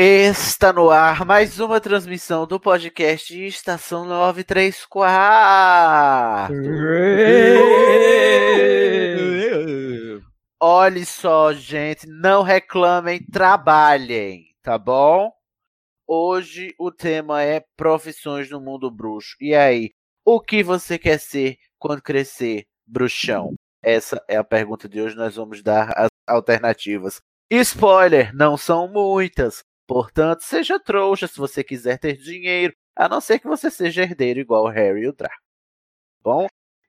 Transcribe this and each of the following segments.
Está no ar mais uma transmissão do podcast Estação 934. Olhe só, gente, não reclamem, trabalhem, tá bom? Hoje o tema é profissões no mundo bruxo. E aí, o que você quer ser quando crescer, bruxão? Essa é a pergunta de hoje. Nós vamos dar as alternativas. Spoiler, não são muitas. Portanto, seja trouxa se você quiser ter dinheiro, a não ser que você seja herdeiro igual o Harry e o Draco. Bom,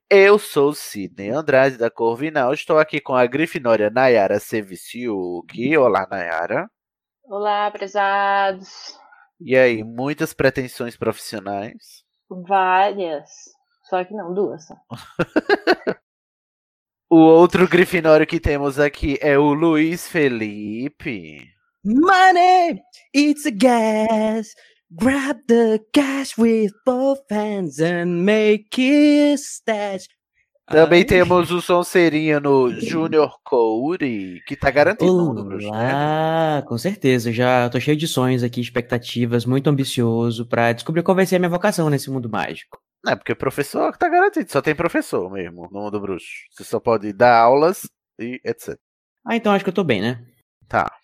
eu sou Sidney Andrade da Corvinal, estou aqui com a Grifinória Nayara Seviciuk. Olá, Nayara. Olá, prezados. E aí, muitas pretensões profissionais? Várias. Só que não, duas só. o outro Grifinório que temos aqui é o Luiz Felipe. Money, it's a gas. Grab the cash with both hands and make it stash. Também Ai. temos o Sonserino Junior Cody, que tá garantido Olá, no né? com certeza. Já tô cheio de sonhos aqui, expectativas, muito ambicioso para descobrir qual vai ser a minha vocação nesse mundo mágico. É, porque professor tá garantido, só tem professor mesmo no mundo bruxo. Você só pode dar aulas e etc. Ah, então acho que eu tô bem, né? Tá.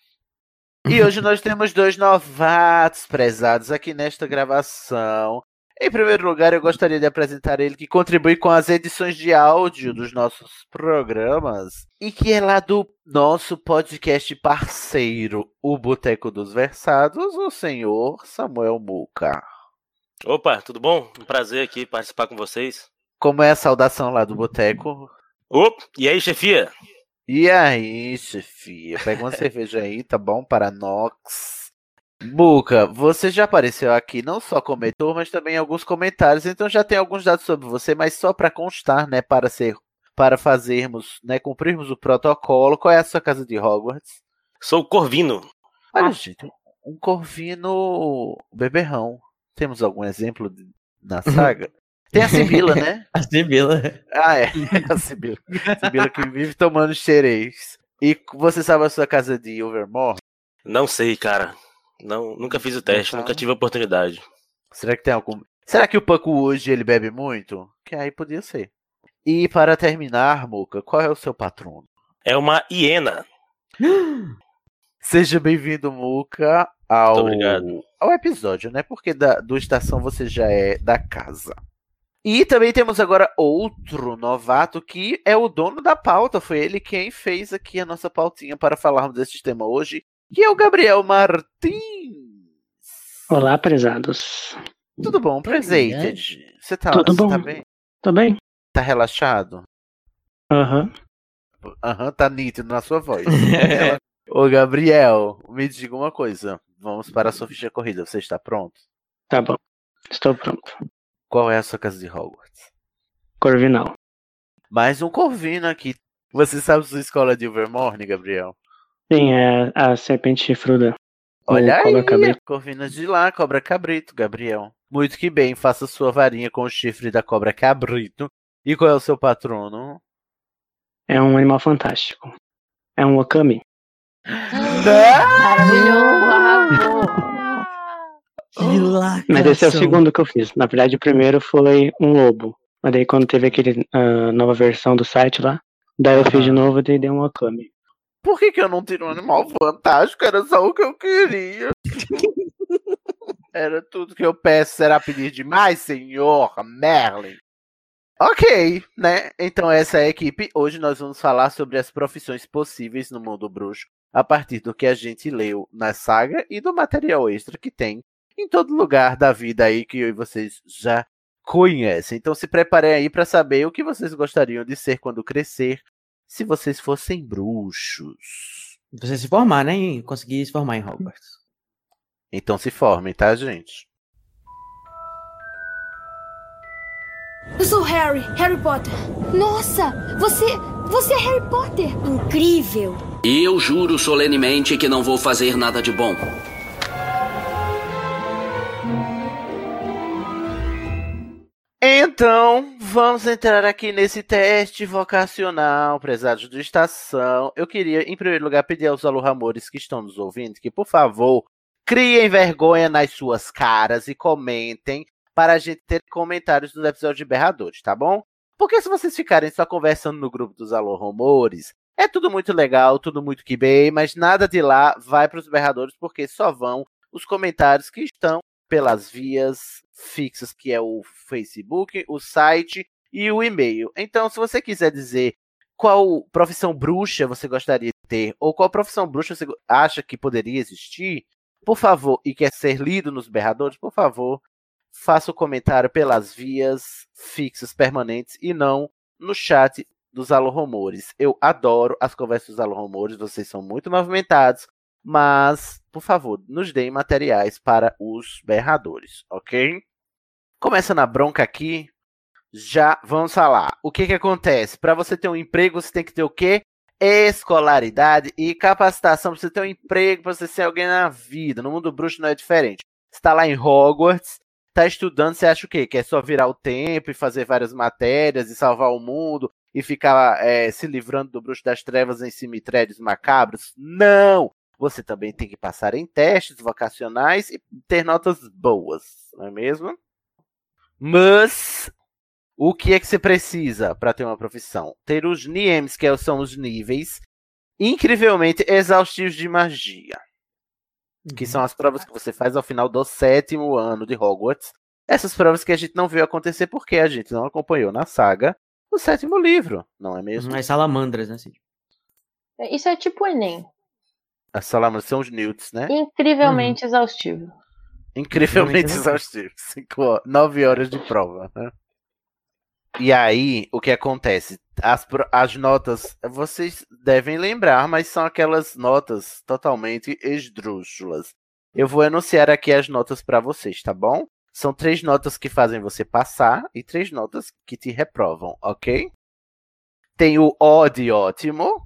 E hoje nós temos dois novatos prezados aqui nesta gravação. Em primeiro lugar, eu gostaria de apresentar ele que contribui com as edições de áudio dos nossos programas e que é lá do nosso podcast parceiro, o Boteco dos Versados, o senhor Samuel Muca. Opa, tudo bom? Um prazer aqui participar com vocês. Como é a saudação lá do Boteco? Opa, e aí, chefia? E aí, chefia? Pega uma cerveja aí, tá bom? Para Nox. Buca, você já apareceu aqui não só como editor, mas também alguns comentários, então já tem alguns dados sobre você, mas só para constar, né, para ser para fazermos, né, cumprirmos o protocolo. Qual é a sua casa de Hogwarts? Sou Corvino. Olha, ah. gente, um Corvino beberrão. Temos algum exemplo na saga? Tem a Sibila, né? a Sibila. Ah, é. A Sibila. A Sibila que vive tomando xerez. E você sabe a sua casa de Overmore? Não sei, cara. Não, nunca fiz o teste, então... nunca tive a oportunidade. Será que tem algum. Será que o Paco hoje ele bebe muito? Que aí podia ser. E para terminar, Muca, qual é o seu patrono? É uma hiena. Seja bem-vindo, Muca, ao, ao episódio, né? Porque da, do Estação você já é da casa. E também temos agora outro novato que é o dono da pauta. Foi ele quem fez aqui a nossa pautinha para falarmos desse tema hoje, que é o Gabriel Martins. Olá, prezados. Tudo bom, presente? Você tá, Tudo você bom. tá bem? Tô bem. Tá relaxado? Aham. Uhum. Aham, uhum, tá nítido na sua voz. Ô, Gabriel, me diga uma coisa. Vamos para a sua ficha corrida. Você está pronto? Tá bom. Estou pronto. Qual é a sua casa de Hogwarts? Corvinal. Mais um Corvino aqui. Você sabe sua escola de Overmorne, Gabriel? Sim, é a Serpente Chifruda. Olha aí, cabrito. Corvina de lá, Cobra Cabrito, Gabriel. Muito que bem, faça sua varinha com o chifre da Cobra Cabrito. E qual é o seu patrono? É um animal fantástico. É um Wakami. Maravilhoso! Mas esse é o segundo que eu fiz. Na verdade, o primeiro foi um lobo. Mas daí quando teve aquele uh, nova versão do site lá, daí eu fiz de novo e dei um Wakami. Por que, que eu não tiro um animal fantástico? Era só o que eu queria. Era tudo que eu peço. Será pedir demais, senhor Merlin? Ok, né? Então essa é a equipe. Hoje nós vamos falar sobre as profissões possíveis no mundo bruxo a partir do que a gente leu na saga e do material extra que tem em todo lugar da vida aí que eu e vocês já conhecem. Então se preparem aí para saber o que vocês gostariam de ser quando crescer, se vocês fossem bruxos. Você se formar, né? Conseguir se formar em Hogwarts. Então se formem, tá, gente? Eu sou Harry, Harry Potter. Nossa, você, você é Harry Potter. Incrível. E eu juro solenemente que não vou fazer nada de bom. Então, vamos entrar aqui nesse teste vocacional, prezados do Estação. Eu queria, em primeiro lugar, pedir aos aluramores que estão nos ouvindo que, por favor, criem vergonha nas suas caras e comentem para a gente ter comentários dos episódios de Berradores, tá bom? Porque se vocês ficarem só conversando no grupo dos Alô é tudo muito legal, tudo muito que bem, mas nada de lá vai para os berradores, porque só vão os comentários que estão pelas vias fixas, que é o Facebook, o site e o e-mail. Então, se você quiser dizer qual profissão bruxa você gostaria de ter, ou qual profissão bruxa você acha que poderia existir, por favor, e quer ser lido nos berradores, por favor, faça o comentário pelas vias fixas permanentes e não no chat dos Alô Rumores. Eu adoro as conversas dos Alô Rumores, vocês são muito movimentados, mas, por favor, nos deem materiais para os berradores, ok? Começa na bronca aqui. Já vamos falar. O que que acontece? Para você ter um emprego, você tem que ter o quê? Escolaridade e capacitação para você ter um emprego, para você ser alguém na vida. No mundo bruxo não é diferente. Você está lá em Hogwarts, tá estudando, você acha o quê? Que é só virar o tempo e fazer várias matérias e salvar o mundo e ficar é, se livrando do bruxo das trevas em cemitérios macabros? Não! Você também tem que passar em testes vocacionais e ter notas boas, não é mesmo? Mas o que é que você precisa para ter uma profissão? Ter os NIEMs, que são os níveis incrivelmente exaustivos de magia que são as provas que você faz ao final do sétimo ano de Hogwarts. Essas provas que a gente não viu acontecer porque a gente não acompanhou na saga o sétimo livro, não é mesmo? As salamandras, né, Cid? Isso é tipo o Enem. As salamandras são os newts, né? Incrivelmente exaustivo. Incrivelmente exaustivo. Cinco, nove horas de prova, né? E aí, o que acontece? As, as notas, vocês devem lembrar, mas são aquelas notas totalmente esdrúxulas. Eu vou anunciar aqui as notas para vocês, tá bom? São três notas que fazem você passar e três notas que te reprovam, ok? Tem o O de ótimo,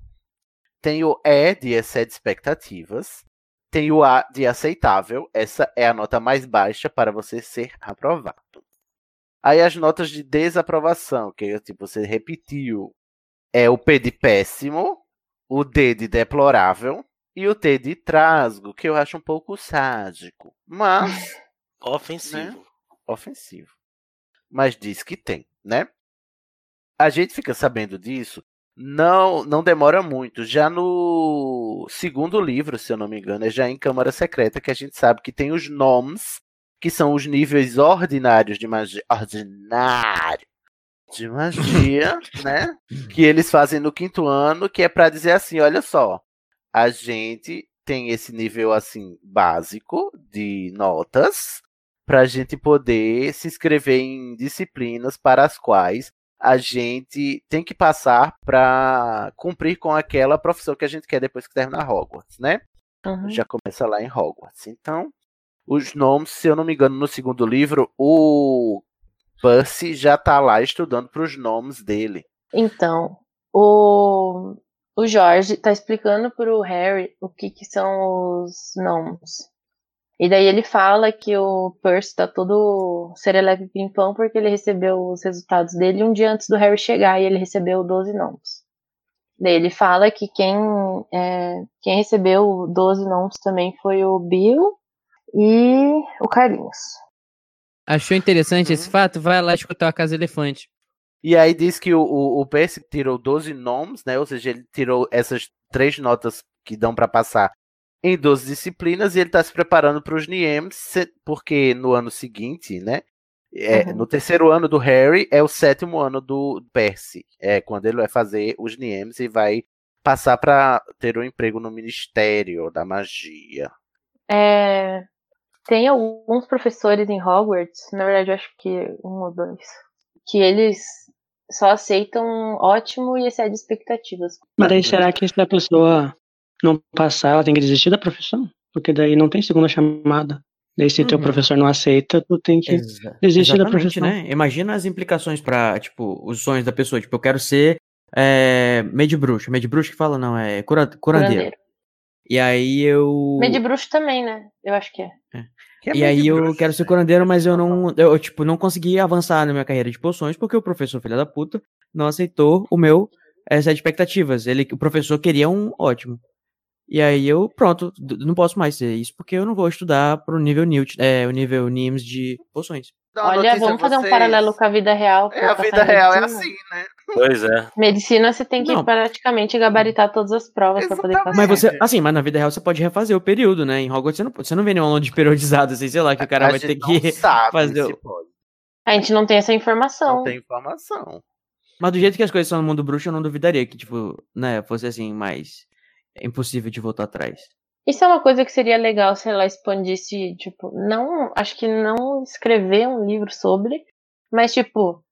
tem o E de excede expectativas, tem o A de aceitável, essa é a nota mais baixa para você ser aprovado. Aí as notas de desaprovação, que é tipo, você repetiu. É o P de péssimo, o D de deplorável e o T de trasgo, que eu acho um pouco sádico. Mas. Ofensivo. Né? Ofensivo. Mas diz que tem, né? A gente fica sabendo disso. Não, não demora muito. Já no segundo livro, se eu não me engano, é já em Câmara Secreta que a gente sabe que tem os nomes que são os níveis ordinários de magia. Ordinário de magia, né? Que eles fazem no quinto ano, que é para dizer assim: olha só, a gente tem esse nível assim básico de notas para a gente poder se inscrever em disciplinas para as quais a gente tem que passar para cumprir com aquela profissão que a gente quer depois que terminar Hogwarts, né? Uhum. Já começa lá em Hogwarts. Então, os nomes, se eu não me engano, no segundo livro, o Percy já tá lá estudando para os nomes dele. Então, o, o Jorge tá explicando pro Harry o que, que são os nomes. E daí ele fala que o Percy tá todo serelepe pimpão porque ele recebeu os resultados dele um dia antes do Harry chegar e ele recebeu 12 nomes. Daí ele fala que quem, é, quem recebeu 12 nomes também foi o Bill, e o Carlinhos. Achou interessante esse fato? Vai lá escutar a Casa Elefante. E aí diz que o, o, o PS tirou 12 nomes, né? Ou seja, ele tirou essas três notas que dão para passar em 12 disciplinas e ele está se preparando para os NIEMs, porque no ano seguinte, né? é, Uhum. No terceiro ano do Harry é o sétimo ano do Percy. É quando ele vai fazer os NIEMs e vai passar para ter um emprego no Ministério da Magia. É, tem alguns professores em Hogwarts, na verdade eu acho que um ou dois, que eles só aceitam ótimo e excede expectativas. Mas daí será que se a pessoa não passar, ela tem que desistir da profissão? Porque daí não tem segunda chamada. Daí se teu Uhum. professor não aceita, tu tem que Exa- desistir da profissão. né? Imagina as implicações pra, tipo, os sonhos da pessoa. Tipo, eu quero ser é, Made Bruxo. Made Bruxo que fala, não, é cura, curandeiro. Curandeiro. E aí eu. Medibruxo também, né? Eu acho que é. Que é E aí eu quero ser né? curandeiro, mas eu não, eu, tipo, não consegui avançar na minha carreira de poções porque o professor filha da puta não aceitou o meu eh, set de expectativas. Ele, o professor queria um ótimo. E aí eu, pronto, não posso mais ser isso porque eu não vou estudar pro nível Newt, é, o nível NIMS de poções. Olha, vamos fazer um paralelo com a vida real. É, a passar vida real é medicina. assim, né? Pois é. Medicina você tem que Não. praticamente gabaritar todas as provas pra poder passar. Mas você, assim, mas na vida real você pode refazer o período, né? Em Hogwarts você não, você não vê nenhum aluno de periodizado, assim, sei lá, que o cara A vai ter que fazer. o-. A gente não tem essa informação. Não tem informação. Mas do jeito que as coisas são no mundo bruxo, eu não duvidaria que, tipo, né, fosse assim, mais impossível de voltar atrás. Isso é uma coisa que seria legal se ela expandisse, tipo, não, acho que não escrever um livro sobre, mas tipo,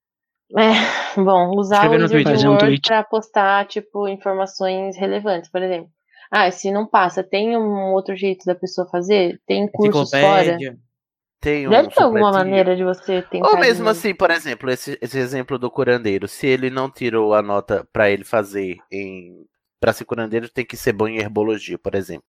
é, bom, usar Escrever o Wizard um Word tweet. pra postar, tipo, informações relevantes, por exemplo. Ah, se não passa, tem um outro jeito da pessoa fazer? Tem cursos fora? Tem um Deve ter alguma maneira de você tentar. Ou mesmo de- assim, por exemplo, esse, esse exemplo do curandeiro, se ele não tirou a nota pra ele fazer em para ser curandeiro, tem que ser bom em herbologia, por exemplo.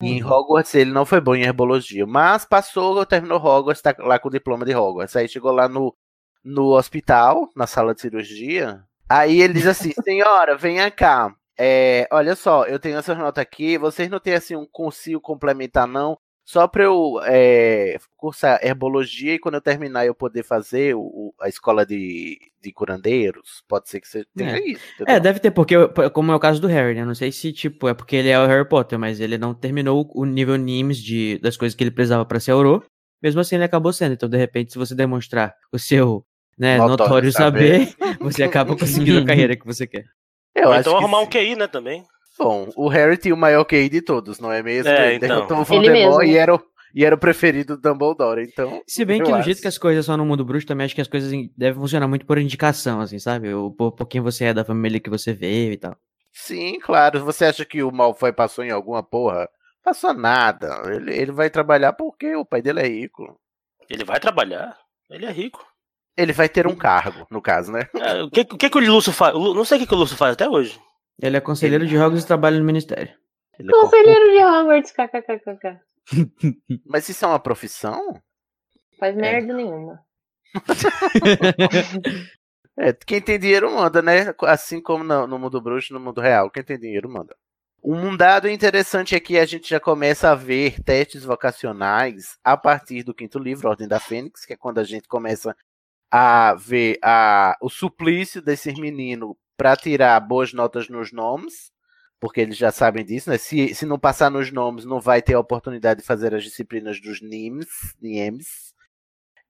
E em Hogwarts ele não foi bom em herbologia, mas passou, terminou Hogwarts, tá lá com o diploma de Hogwarts. Aí chegou lá no, no hospital, na sala de cirurgia. Aí ele diz assim: Senhora, venha cá. É, olha só, eu tenho essas notas aqui. Vocês não têm assim um consigo complementar, não? Só pra eu é, cursar herbologia e quando eu terminar eu poder fazer o, o- a escola de, de curandeiros. Pode ser que você tenha É. isso. entendeu? É, deve ter, porque, como é o caso do Harry, né? Não sei se, tipo, é porque ele é o Harry Potter, mas ele não terminou o nível NIMS de, das coisas que ele precisava pra ser Auror. Mesmo assim, ele acabou sendo. Então, de repente, se você demonstrar o seu né, Notório notório, saber. saber, você acaba conseguindo a carreira que você quer. Eu Ou acho então que arrumar um sim. QI, né, também. Bom, o Harry tinha o maior QI de todos, não é mesmo? É, então. derrotou o Ele Voldemort mesmo. e era, o, e era o preferido do Dumbledore, então... Se bem que do acho. jeito que as coisas são no mundo bruxo, também acho que as coisas em- devem funcionar muito por indicação, assim, sabe? O, por, por quem você é, da família que você veio e tal. Sim, claro. Você acha que o Malfoy passou em alguma porra? Passou nada. Ele, ele vai trabalhar porque o pai dele é rico. Ele vai trabalhar. Ele é rico. Ele vai ter um cargo, no caso, né? É, o, que, o que, que o Lúcio faz? Não sei o que, que o Lúcio faz até hoje. Ele é conselheiro de Hogwarts e trabalha no ministério. Ele é. Conselheiro de Hogwarts, kkkk. Mas isso é uma profissão? Faz merda nenhuma. É, quem tem dinheiro manda, né? Assim como no, no mundo bruxo, no mundo real. Quem tem dinheiro manda. Um dado interessante é que a gente já começa a ver testes vocacionais a partir do quinto livro, Ordem da Fênix, que é quando a gente começa a ver a, o suplício desses meninos para tirar boas notas nos nomes, porque eles já sabem disso, né? Se, se não passar nos nomes, não vai ter a oportunidade de fazer as disciplinas dos NIMS, NIEMS.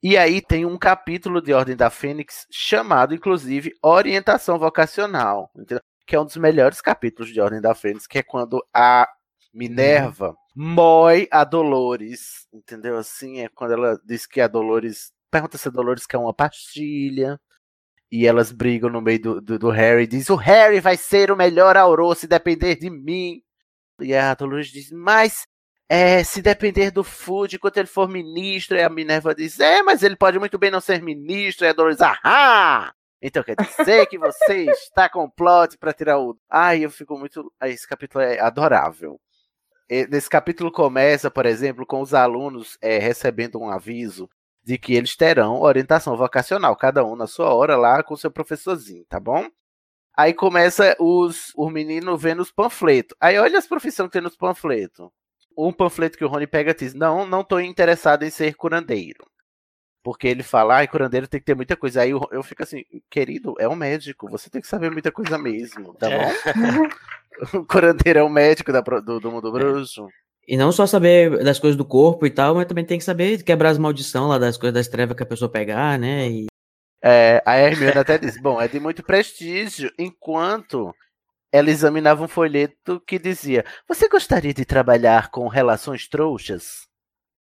E aí tem um capítulo de Ordem da Fênix chamado, inclusive, Orientação Vocacional, entendeu? que é um dos melhores capítulos de Ordem da Fênix, que é quando a Minerva mói a Dolores, entendeu? Assim, é quando ela diz que a Dolores pergunta se a Dolores quer uma pastilha. E elas brigam no meio do, do, do Harry. Diz: O Harry vai ser o melhor Auror se depender de mim. E a Dolores diz: Mas é, se depender do Food enquanto ele for ministro. E a Minerva diz: É, mas ele pode muito bem não ser ministro. E a Dolores: Ahá! Então quer dizer que você está com plot para tirar o. Ai, eu fico muito. Ai, Esse capítulo é adorável. Nesse capítulo começa, por exemplo, com os alunos é, recebendo um aviso de que eles terão orientação vocacional, cada um na sua hora lá com o seu professorzinho, tá bom? Aí começa os, os meninos vendo os panfletos. Aí olha as profissões que tem nos panfletos. Um panfleto que o Rony pega diz: Não, não tô interessado em ser curandeiro. Porque ele fala, ai, curandeiro tem que ter muita coisa. Aí eu, eu fico assim, querido, é um médico, você tem que saber muita coisa mesmo, tá bom? o curandeiro é um médico da do, do mundo bruxo. E não só saber das coisas do corpo e tal, mas também tem que saber quebrar as maldições lá das coisas das trevas que a pessoa pegar, né? E É, a Hermione até diz, bom, é de muito prestígio, enquanto ela examinava um folheto que dizia, você gostaria de trabalhar com relações trouxas?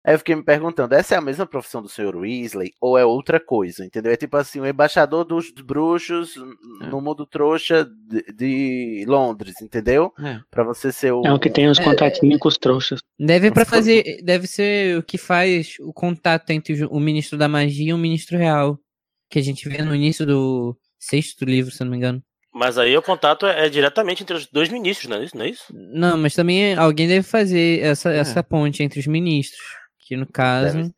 Aí eu fiquei me perguntando, essa é a mesma profissão do Sr. Weasley ou é outra coisa, entendeu? É tipo assim, o embaixador dos bruxos no mundo trouxa de, de Londres, entendeu? É. Pra você ser o... É o que tem os contatinhos com os trouxas. Deve para fazer, deve ser o que faz o contato entre o ministro da magia e o ministro real, que a gente vê no início do sexto livro, se eu não me engano. Mas aí o contato é, é diretamente entre os dois ministros, não é isso? Não, é isso? Não, mas também alguém deve fazer essa, essa ponte entre os ministros, que no caso,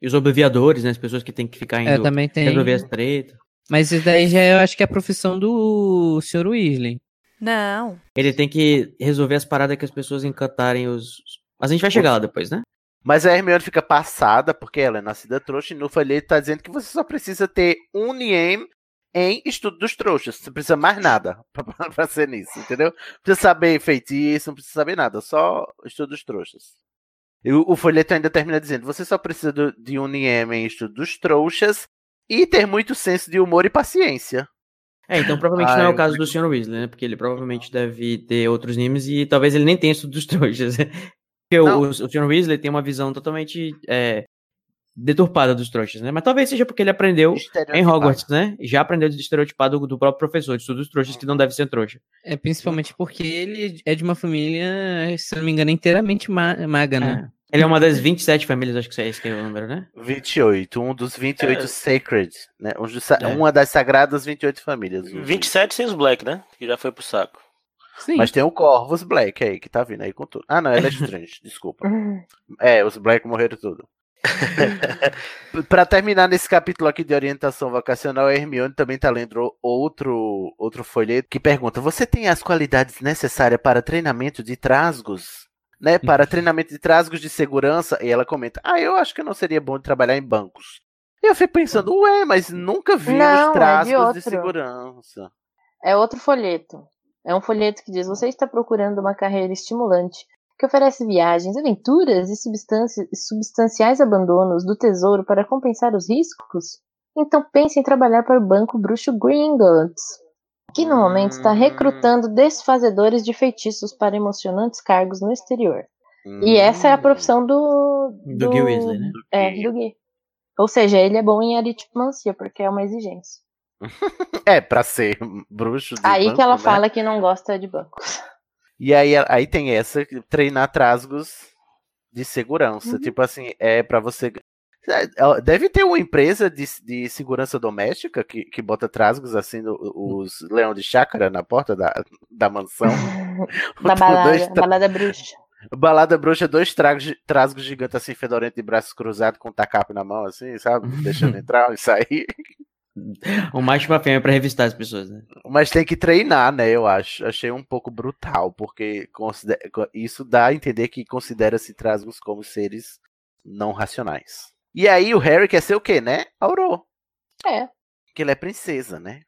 E os obviadores, né? As pessoas que têm que ficar indo É, também tem. resolver as tretas. mas isso daí já eu acho que é a profissão do Sr. Weasley. Não. Ele tem que resolver as paradas que as pessoas encantarem os. Mas a gente vai chegar lá depois, né? Mas a Hermione fica passada, porque ela é nascida trouxa, e no folheto tá dizendo que você só precisa ter um NIEM em estudo dos trouxas. Você não precisa mais nada pra, pra- pra ser nisso, entendeu? Não precisa saber feitiço, não precisa saber nada, só estudo dos trouxas. E o, folheto ainda termina dizendo: você só precisa do- de um NIEM em estudo dos trouxas e ter muito senso de humor e paciência. É, então provavelmente não é o caso do Sr. Weasley, né? Porque ele provavelmente deve ter outros animes e talvez ele nem tenha estudo dos trouxas. Porque o, Não. o, o Sr. Weasley tem uma visão totalmente é, deturpada dos trouxas, né? Mas talvez seja porque ele aprendeu em. Hogwarts, né? E Já aprendeu de estereotipado do, próprio professor, de estudo dos trouxas, que não deve ser trouxa. É principalmente porque ele é de uma família, se não me engano, inteiramente ma maga, né? Ele é uma das 27 famílias, acho que esse que é o número, né? 28, um dos 28 É. sacred, né? Um dos É. Uma das sagradas 28 famílias. 27 sem os Black, né? Que já foi pro saco. Sim. Mas tem o Corvus Black aí, que tá vindo aí com tudo. Ah, não, ela é Strange, desculpa. É, os Black morreram tudo. P- Pra terminar nesse capítulo aqui de orientação vocacional, a Hermione também tá lendo outro, outro folheto que pergunta: Você tem as qualidades necessárias para treinamento de trasgos? Né, para treinamento de trasgos de segurança? E ela comenta: Ah, eu acho que não seria bom de trabalhar em bancos. E eu fico pensando: Ué, mas nunca vi Não, é os de trasgos de, outro. segurança. É outro folheto. É um folheto que diz: Você está procurando uma carreira estimulante que oferece viagens, aventuras e substanciais abandonos do tesouro para compensar os riscos? Então pense em trabalhar para o Banco Bruxo Gringotts, que no momento está recrutando desfazedores de feitiços para emocionantes cargos no exterior. E essa é a profissão do. Do Gil Weasley, né? É, do Gui. Ou seja, ele é bom em aritmancia, porque é uma exigência. É, pra ser bruxo. de Aí banco, que ela né? fala que não gosta de bancos. E aí, aí tem essa, treinar trasgos de segurança. Uhum. Tipo assim, é pra você. É, Deve ter uma empresa de, de segurança doméstica que, que bota trasgos assim, os leão de chácara na porta da, da mansão. Da Dois balada, tra- balada bruxa. Balada bruxa, dois tragos, trasgos gigantes assim, fedorento de braços cruzados com um tacape na mão, assim, sabe? Deixando entrar e sair. O macho pra fêmea pra revistar as pessoas, né? Mas tem que treinar, né? Eu acho. Achei um pouco brutal, porque consider- isso dá a entender que considera-se trasgos como seres não racionais. E aí o Harry quer ser o quê, né? Auror. É. Que ele é princesa, né?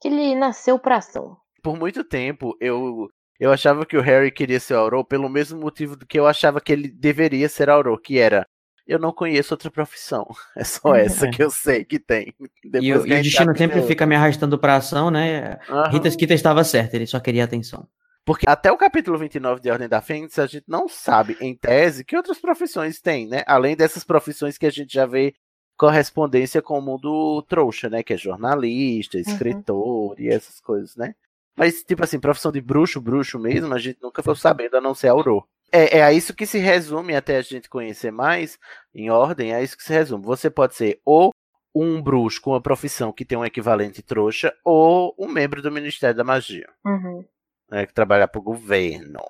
Que ele nasceu pra ação. Por muito tempo eu eu achava que o Harry queria ser Auror pelo mesmo motivo do que eu achava que ele deveria ser Auror, que era eu não conheço outra profissão. É só essa É. que eu sei que tem. E, Depois o- que e a o destino sempre tem fica me arrastando pra ação, né? Aham. Rita Skeeter estava certa, ele só queria atenção. Porque até o capítulo 29 de Ordem da Fênix, a gente não sabe, em tese, que outras profissões tem, né? Além dessas profissões que a gente já vê correspondência com o mundo trouxa, né? Que é jornalista, escritor e essas coisas, né? Mas, tipo assim, profissão de bruxo, bruxo mesmo, a gente nunca foi sabendo, a não ser Auror. É, é a isso que se resume, até a gente conhecer mais, em ordem, é a isso que se resume. Você pode ser ou um bruxo com uma profissão que tem um equivalente trouxa, ou um membro do Ministério da Magia Uhum. né, que trabalha pro governo.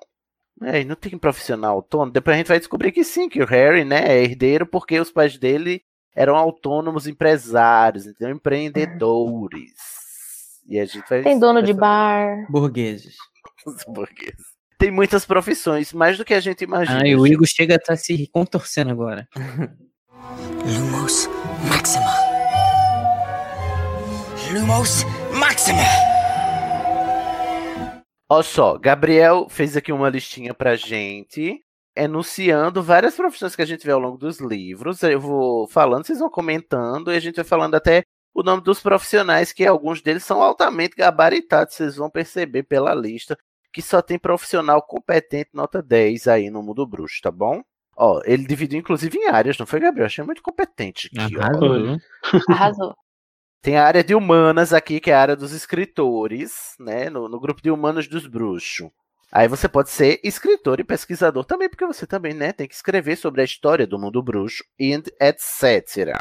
É, e não tem profissional autônomo. Depois a gente vai descobrir que sim, que o Harry, né, é herdeiro porque os pais dele eram autônomos empresários, então empreendedores. E a gente vai Tem dono de bar. Burgueses. os burgueses. Tem muitas profissões, mais do que a gente imagina. Ah, e o Igor chega a estar se contorcendo agora. Lumos Maxima. Lumos Maxima. Olha só, Gabriel fez aqui uma listinha pra gente enunciando várias profissões que a gente vê ao longo dos livros. Eu vou falando, vocês vão comentando, e a gente vai falando até o nome dos profissionais, que alguns deles são altamente gabaritados, vocês vão perceber pela lista que só tem profissional competente nota 10 aí no mundo bruxo, tá bom? Ó, ele dividiu inclusive em áreas, não foi, Gabriel? Achei muito competente aqui, ó. Arrasou. Arrasou. Tem a área de humanas aqui, que é a área dos escritores, né? No, no grupo de humanos dos bruxos. Aí você pode ser escritor e pesquisador também, porque você também, né, tem que escrever sobre a história do mundo bruxo e etc.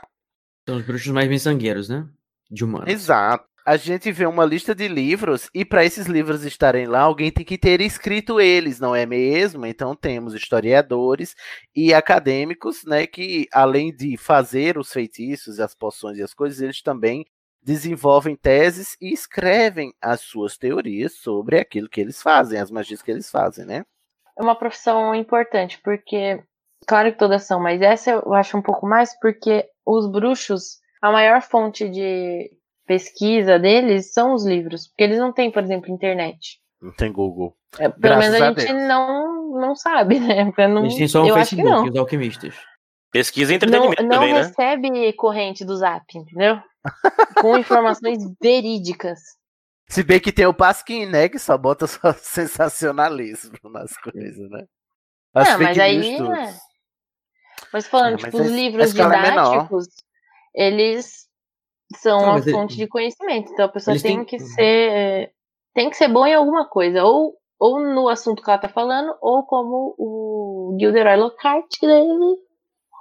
São os bruxos mais miçangueiros, né? De humanos. Exato. A gente vê uma lista de livros e para esses livros estarem lá, alguém tem que ter escrito eles, não é mesmo? Então temos historiadores e acadêmicos, né, que além de fazer os feitiços, as poções e as coisas, eles também desenvolvem teses e escrevem as suas teorias sobre aquilo que eles fazem, as magias que eles fazem, né? É uma profissão importante, porque, claro que todas são, mas essa eu acho um pouco mais porque os bruxos, a maior fonte de pesquisa deles são os livros, porque eles não têm, por exemplo, internet. Não tem Google. É, pelo Graças menos a, a gente Deus. não, não sabe, né? Porque não, Eles têm só um não. Facebook, os alquimistas. Pesquisa e Não, entretenimento não também, né? recebe corrente do Zap, entendeu? Com informações verídicas. Se bem que tem o Pasquim, né, que só bota só sensacionalismo nas coisas, né? As Ah, mas aí, né? Mas falando, É, mas tipo, a os a livros escala é didáticos, eles são Não, uma mas ele- fonte de conhecimento. Então a pessoa eles tem têm- que ser. Tem que ser bom em alguma coisa. Ou, ou no assunto que ela tá falando, ou como o Gilderoy Lockhart, que daí ele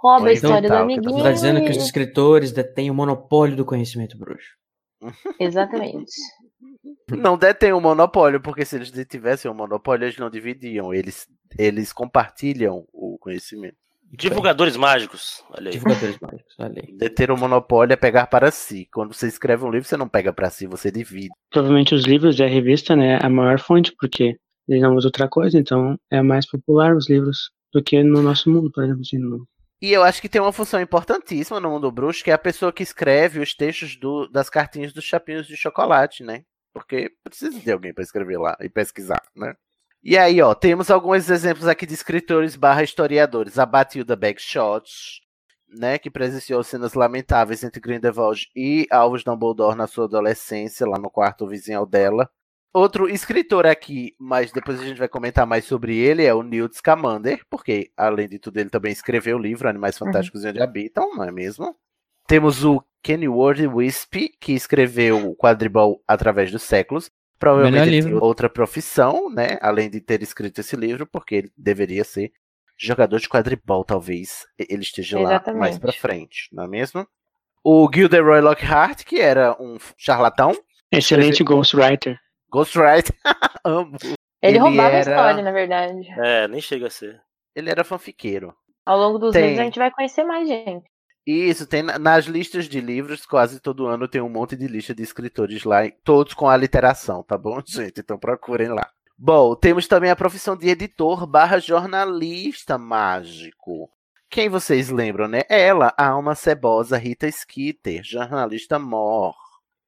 rouba a história então do que tá amiguinho. Você tá dizendo que os escritores detêm o monopólio do conhecimento bruxo. Exatamente. Não detém o monopólio, porque se eles tivessem o monopólio, eles não dividiam. Eles, eles compartilham o conhecimento. Divulgadores mágicos. Olha aí. Divulgadores mágicos, olha aí. Deter o monopólio é pegar para si. Quando você escreve um livro, você não pega para si, você divide. Provavelmente os livros e a revista, né, é a maior fonte, porque eles não usam outra coisa, então é mais popular os livros do que no nosso mundo, por exemplo, assim, no, E eu acho que tem uma função importantíssima no mundo bruxo, que é a pessoa que escreve os textos do- das cartinhas dos chapinhos de chocolate, né? Porque precisa de alguém para escrever lá e pesquisar, né? E aí, ó, temos alguns exemplos aqui de escritores barra historiadores. A Batilda Bagshot, né, que presenciou cenas lamentáveis entre Grindelwald e Alvos Dumbledore na sua adolescência, lá no quarto vizinho dela. Outro escritor aqui, mas depois a gente vai comentar mais sobre ele, é o Newt Scamander, porque, além de tudo, ele também escreveu o livro Animais Fantásticos e Onde Habitam, não é mesmo? Temos o Kennyworth Wisp, que escreveu o quadribol através dos séculos. Provavelmente ele outra profissão, né? Além de ter escrito esse livro, porque ele deveria ser jogador de quadribol, talvez ele esteja lá mais Exatamente. pra frente, não é mesmo? O Gilderoy Lockhart, que era um charlatão, excelente ghostwriter. ghostwriter, amo. Ele, roubava a era- história, na verdade. É, nem chega a ser. Ele era fanfiqueiro. Ao longo dos Tem. livros a gente vai conhecer mais gente. Isso, tem na- nas listas de livros, quase todo ano tem um monte de lista de escritores lá, todos com a literação, tá bom, gente? Então procurem lá. Bom, temos também a profissão de editor barra jornalista mágico. Quem vocês lembram, né? Ela, a alma cebosa Rita Skeeter, jornalista mor.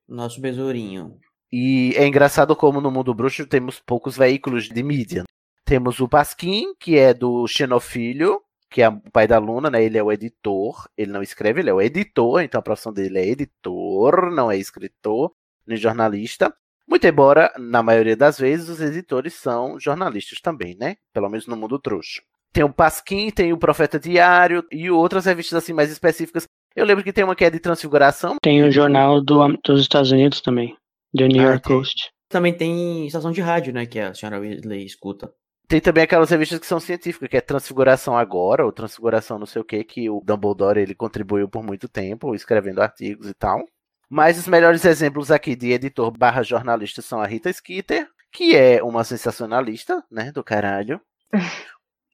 Nosso besourinho. E é engraçado como no mundo bruxo temos poucos veículos de mídia. Temos o Pasquim, que é do Xenofilho, que é o pai da Luna, né? Ele é o editor. Ele não escreve, ele é o editor, então a profissão dele é editor, não é escritor, nem jornalista. Muito embora, na maioria das vezes, os editores são jornalistas também, né? Pelo menos no mundo trouxa. Tem o Pasquim, tem o Profeta Diário e outras revistas assim mais específicas. Eu lembro que tem uma que é de transfiguração. Tem o jornal do, dos Estados Unidos também, do New Ah, York. Post. Também tem estação de rádio, né? Que a senhora Weasley escuta. Tem também aquelas revistas que são científicas, que é Transfiguração Agora, ou Transfiguração não sei o que, que o Dumbledore ele contribuiu por muito tempo, escrevendo artigos e tal. Mas os melhores exemplos aqui de editor barra jornalista são a Rita Skeeter, que é uma sensacionalista, né, do caralho.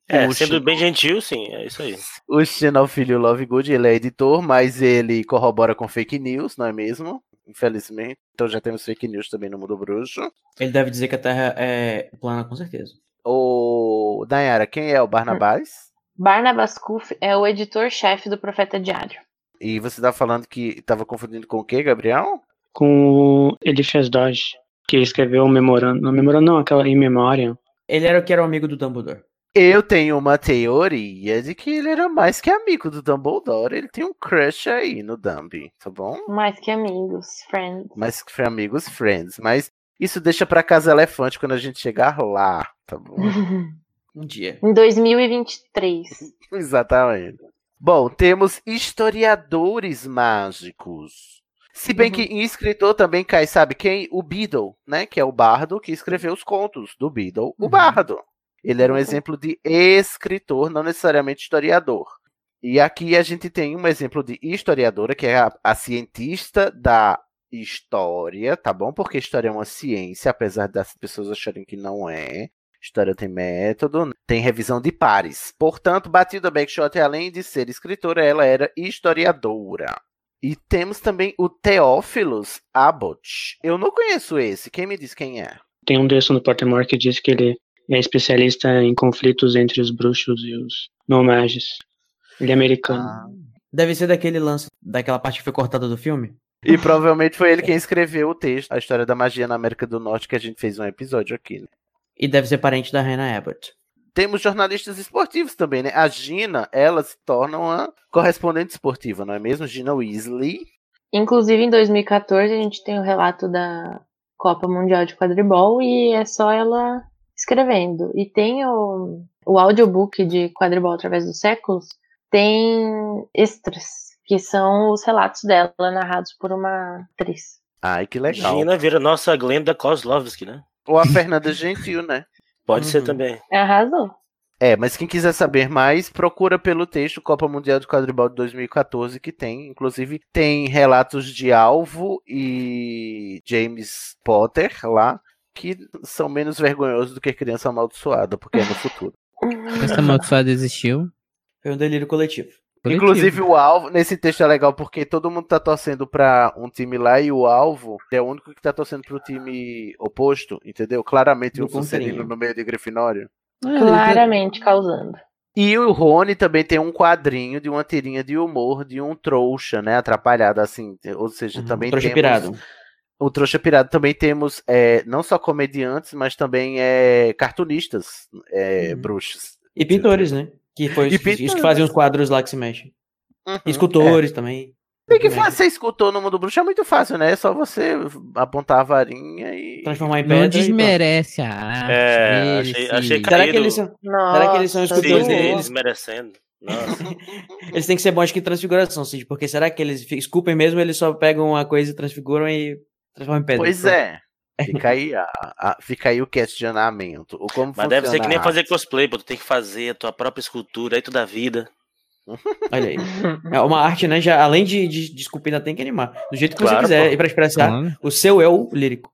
É, O sendo Xen- bem gentil, sim, é isso aí. O Xenofilho Lovegood, ele é editor, mas ele corrobora com fake news, não é mesmo? Infelizmente. Então já temos fake news também no mundo bruxo. Ele deve dizer que a Terra é plana, com certeza. O Dayara, quem é o Barnabás? Barnabas Cuff é o editor-chefe do Profeta Diário. E você tá falando que tava confundindo com o quê, Gabriel? Com o Eliphas Dodge, que escreveu o memorando. Não, memorando não, aquela In Memoriam. Ele era o que era o amigo do Dumbledore. Eu tenho uma teoria de que ele era mais que amigo do Dumbledore. Ele tem um crush aí no Dumby, tá bom? Mais que amigos, friends. Mais que amigos, friends. Mas isso deixa pra casa elefante quando a gente chegar lá, tá bom? Um dia. Em 2023. Exatamente. Bom, temos historiadores mágicos. Se bem que em escritor também cai, sabe quem? O Beadle, né? Que é o bardo que escreveu os contos do Beadle, o bardo. Ele era um exemplo de escritor, não necessariamente historiador. E aqui a gente tem um exemplo de historiadora, que é a, a cientista da história, tá bom? Porque história é uma ciência, apesar das pessoas acharem que não é. História tem método, tem revisão de pares. Portanto, Batilda Bagshot, além de ser escritora, ela era historiadora. E temos também o Theophilus Abbott. Eu não conheço esse. Quem me diz quem é? Tem um texto no Pottermore que diz que ele é especialista em conflitos entre os bruxos e os não-magis. Ele é americano. Ah. Deve ser daquele lance, daquela parte que foi cortada do filme? E provavelmente foi ele quem escreveu o texto, a história da magia na América do Norte, que a gente fez um episódio aqui. Né? E deve ser parente da Hannah Abbott. Temos jornalistas esportivos também, né? A Gina, ela se torna uma correspondente esportiva, não é mesmo? Gina Weasley. Inclusive, em 2014, a gente tem o relato da Copa Mundial de Quadribol e é só ela escrevendo. E tem o, o audiobook de Quadribol através dos séculos, tem extras, que são os relatos dela narrados por uma atriz. Ai, que legal. Gina vira nossa Glenda Kozlovski, né? Ou a Fernanda Gentil, né? Pode ser também. Arrasou. É, mas quem quiser saber mais, procura pelo texto Copa Mundial de Quadribol de 2014, que tem, inclusive, tem relatos de Alvo e James Potter lá, que são menos vergonhosos do que Criança Amaldiçoada, porque é no futuro. Essa amaldiçoada existiu. Foi um delírio coletivo. Coletivo. Inclusive o alvo, nesse texto é legal porque todo mundo tá torcendo pra um time lá e o alvo é o único que tá torcendo pro time oposto, entendeu? Claramente o Sonserino no meio de Grifinório. Claramente causando. E o Rony também tem um quadrinho de uma tirinha de humor de um trouxa, né? Atrapalhado, assim. Ou seja, também Uhum. trouxa temos... pirado. O trouxa pirado também temos é, não só comediantes, mas também é, cartunistas é, bruxos. E pintores, né? Que foi E isso, isso que fazem os quadros lá que se mexem. Uhum, Escultores também. Tem que fazer escultor no mundo bruxo é muito fácil, né? É só você apontar a varinha e. Transformar em Não pedra. e desmerece a arte. É, achei- achei Será que eles são, Nossa, será que eles são Sim, escultores Deus. deles? desmerecendo. Nossa. Eles têm que ser bons que transfiguração, Cid, porque será que eles esculpem mesmo, eles só pegam uma coisa e transfiguram e transformam em pedra? Pois é. Fica aí, a, a- fica aí o questionamento. O como Mas deve ser que nem fazer cosplay, pô. Tu tem que fazer a tua própria escultura aí toda a vida. Olha aí. É uma arte, né? Já, além de, de, de esculpir, ainda tem que animar. Do jeito que você Claro, quiser. pô. E pra expressar, Claro. o seu eu lírico.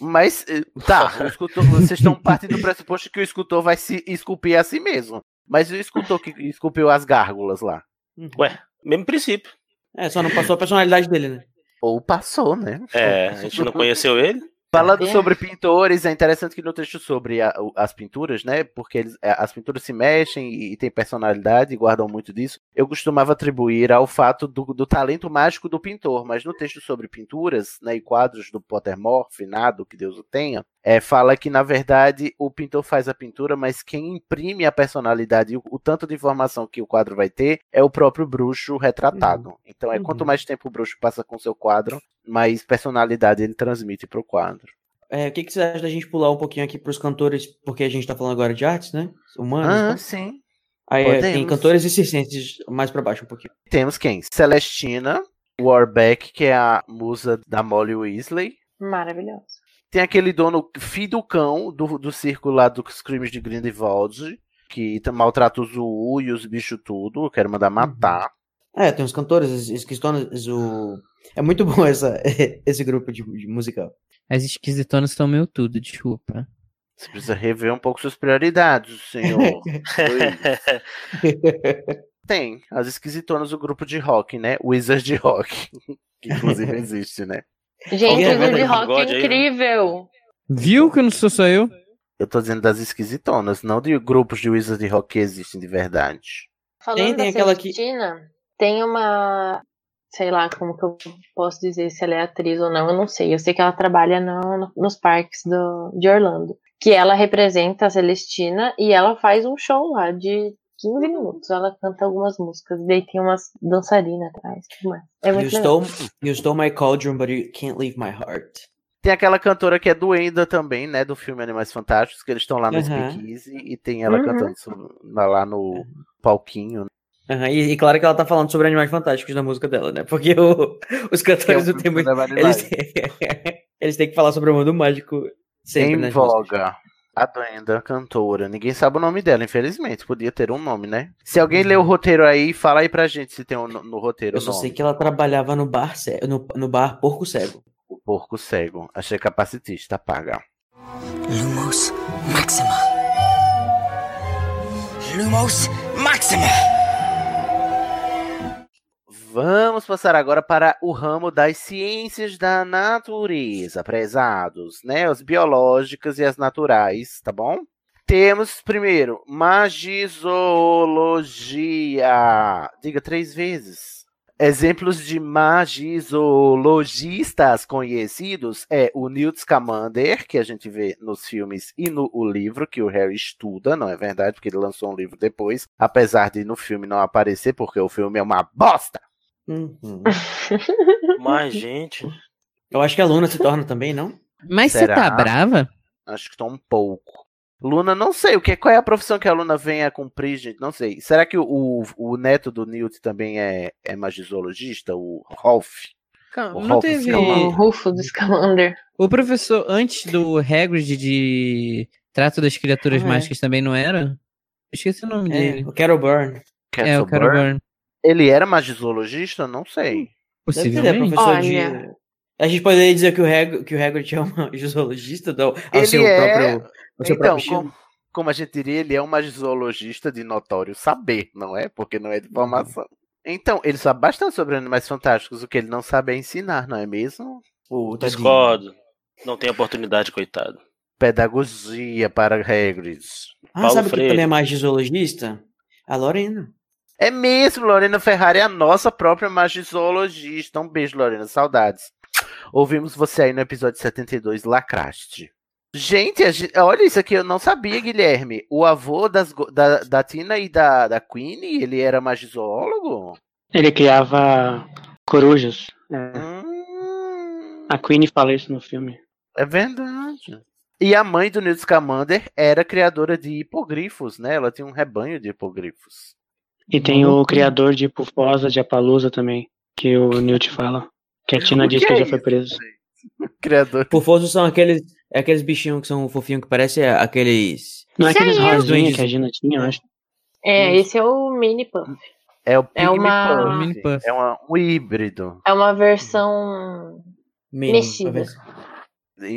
Mas, eh, tá, o escultor, vocês estão partindo do pressuposto que o escultor vai se esculpir a si mesmo. Mas e o escultor que esculpiu as gárgulas lá? Ué, mesmo princípio. É, só não passou a personalidade dele, né? Ou passou, né? É, a gente não conheceu ele. Falando É. sobre pintores, é interessante que no texto sobre a- as pinturas, né? Porque eles, é, as pinturas se mexem e, e têm personalidade e guardam muito disso. Eu costumava atribuir ao fato do, do talento mágico do pintor, mas no texto sobre pinturas né, e quadros do Pottermore, finado, que Deus o tenha, é, fala que na verdade o pintor faz a pintura, mas quem imprime a personalidade e o, o tanto de informação que o quadro vai ter é o próprio bruxo retratado. Então é quanto Uhum. mais tempo o bruxo passa com seu quadro, mais personalidade ele transmite para o quadro. É, o que, que você acha da gente pular um pouquinho aqui pros cantores, porque a gente tá falando agora de artes, né? Humanas. Ah, tá? sim. Aí é, tem cantores e circenses mais pra baixo um pouquinho. Temos quem? Celestina Warbeck, que é a musa da Molly Weasley. Maravilhoso. Tem aquele dono filho do cão do, do circo lá dos crimes de Grindelwald, que maltrata os Uu e os bichos tudo. Quero Uhum. mandar matar. É, tem os cantores, os esquistões, o... É muito bom essa, esse grupo de, de musical. As esquisitonas estão meio tudo, desculpa. Você precisa rever um pouco suas prioridades, senhor. Tem, as esquisitonas do grupo de rock, né? Wizard de rock. Que inclusive existe, né? Gente, o verdade, de rock é né? incrível. Viu que não sou só eu? Eu tô dizendo das esquisitonas, não de grupos de Wizard de rock que existem de verdade. Falando Tem- tem da aquela que- tem uma. Sei lá como que eu posso dizer se ela é atriz ou não, eu não sei. Eu sei que ela trabalha no- no- nos parques do, de Orlando. que ela representa a Celestina e ela faz um show lá de 15 minutos. Ela canta algumas músicas, e daí tem umas dançarinas atrás. É You muito legal. stole, you stole my cauldron, but you can't leave my heart. Tem aquela cantora que é doenda também, né? Do filme Animais Fantásticos, que eles estão lá no Aham. Speakeasy e tem ela Uhum. cantando isso lá, lá no palquinho. Aham, e, e claro que ela tá falando sobre animais fantásticos na música dela, né? Porque o- os cantores é do o tempo. Eles, eles têm que falar sobre o mundo mágico sempre, em né? músicas. voga. A doenda cantora. Ninguém sabe o nome dela, infelizmente. Podia ter um nome, né? Se alguém lê o roteiro aí, fala aí pra gente se tem um no, no roteiro Eu só nome. sei que ela trabalhava no bar, no, no bar Porco Cego. O porco cego. Achei capacitista, paga. Lumos Maxima. Lumos Maxima. Vamos passar agora para o ramo das ciências da natureza, prezados, né? As biológicas e as naturais, tá bom? Temos primeiro magizoologia. Diga três vezes. Exemplos de magizoologistas conhecidos é o Newt Scamander, que a gente vê nos filmes e no livro que o Harry estuda, não é verdade? Porque ele lançou um livro depois, apesar de no filme não aparecer, porque o filme é uma bosta. Uhum. Mas, gente. Eu acho que a Luna se torna também, não? Mas Será? você tá brava? Acho que tô um pouco. Luna, não sei. O que, qual é a profissão que a Luna vem a cumprir, gente? Não sei. Será que o, o, o neto do Newt também é, é magizoologista? O Rolf? Calma, O não Ralph teve. Scamander. O Rufo do Scamander. O professor, antes do Hagrid de Trato das Criaturas Ah, é. Mágicas, também não era? Esqueci o nome É, dele. o Carol Byrne. É, o Carol Byrne. Ele era magizoologista? Não sei. Deve ser, né, Possivelmente. professor de... A gente poderia dizer que o, Hag que o Hagrid é um zoologista ao, ao Ele seu é- próprio, ao seu Então, próprio como, como a gente diria, ele é um magizoologista de notório saber, não é? Porque não é de formação. Então, ele sabe bastante sobre animais fantásticos. O que ele não sabe é ensinar, não é mesmo? O. Discordo. Não tem oportunidade, coitado. Pedagogia para Hagrid. Ah, Paulo sabe Freire. também é mais zoologista? A Lorena. É mesmo, Lorena Ferrari é a nossa própria magizoologista. Um beijo, Lorena, saudades. Ouvimos você aí no episódio 72, Lacraste. Gente, olha isso aqui, eu não sabia, Guilherme. O avô das da, da Tina e da, da Queen, ele era magizoólogo? Ele criava corujas. É. Hum, A Queen fala isso no filme. é verdade. E a mãe do Newt Scamander era criadora de hipogrifos, né? Ela tinha um rebanho de hipogrifos. E tem o criador de Pufosa de Apalusa também, que o Newt fala. Que a Tina diz que que é ele já foi preso. Criador. Pufosos são aqueles, é aqueles bichinhos que são fofinhos que parecem aqueles. Não é aqueles rosinha duendes. que a Gina tinha, eu acho. É, esse é o Mini Puff. É o É uma-. Mini Puff. É uma- um híbrido. É uma versão Mini, mexida.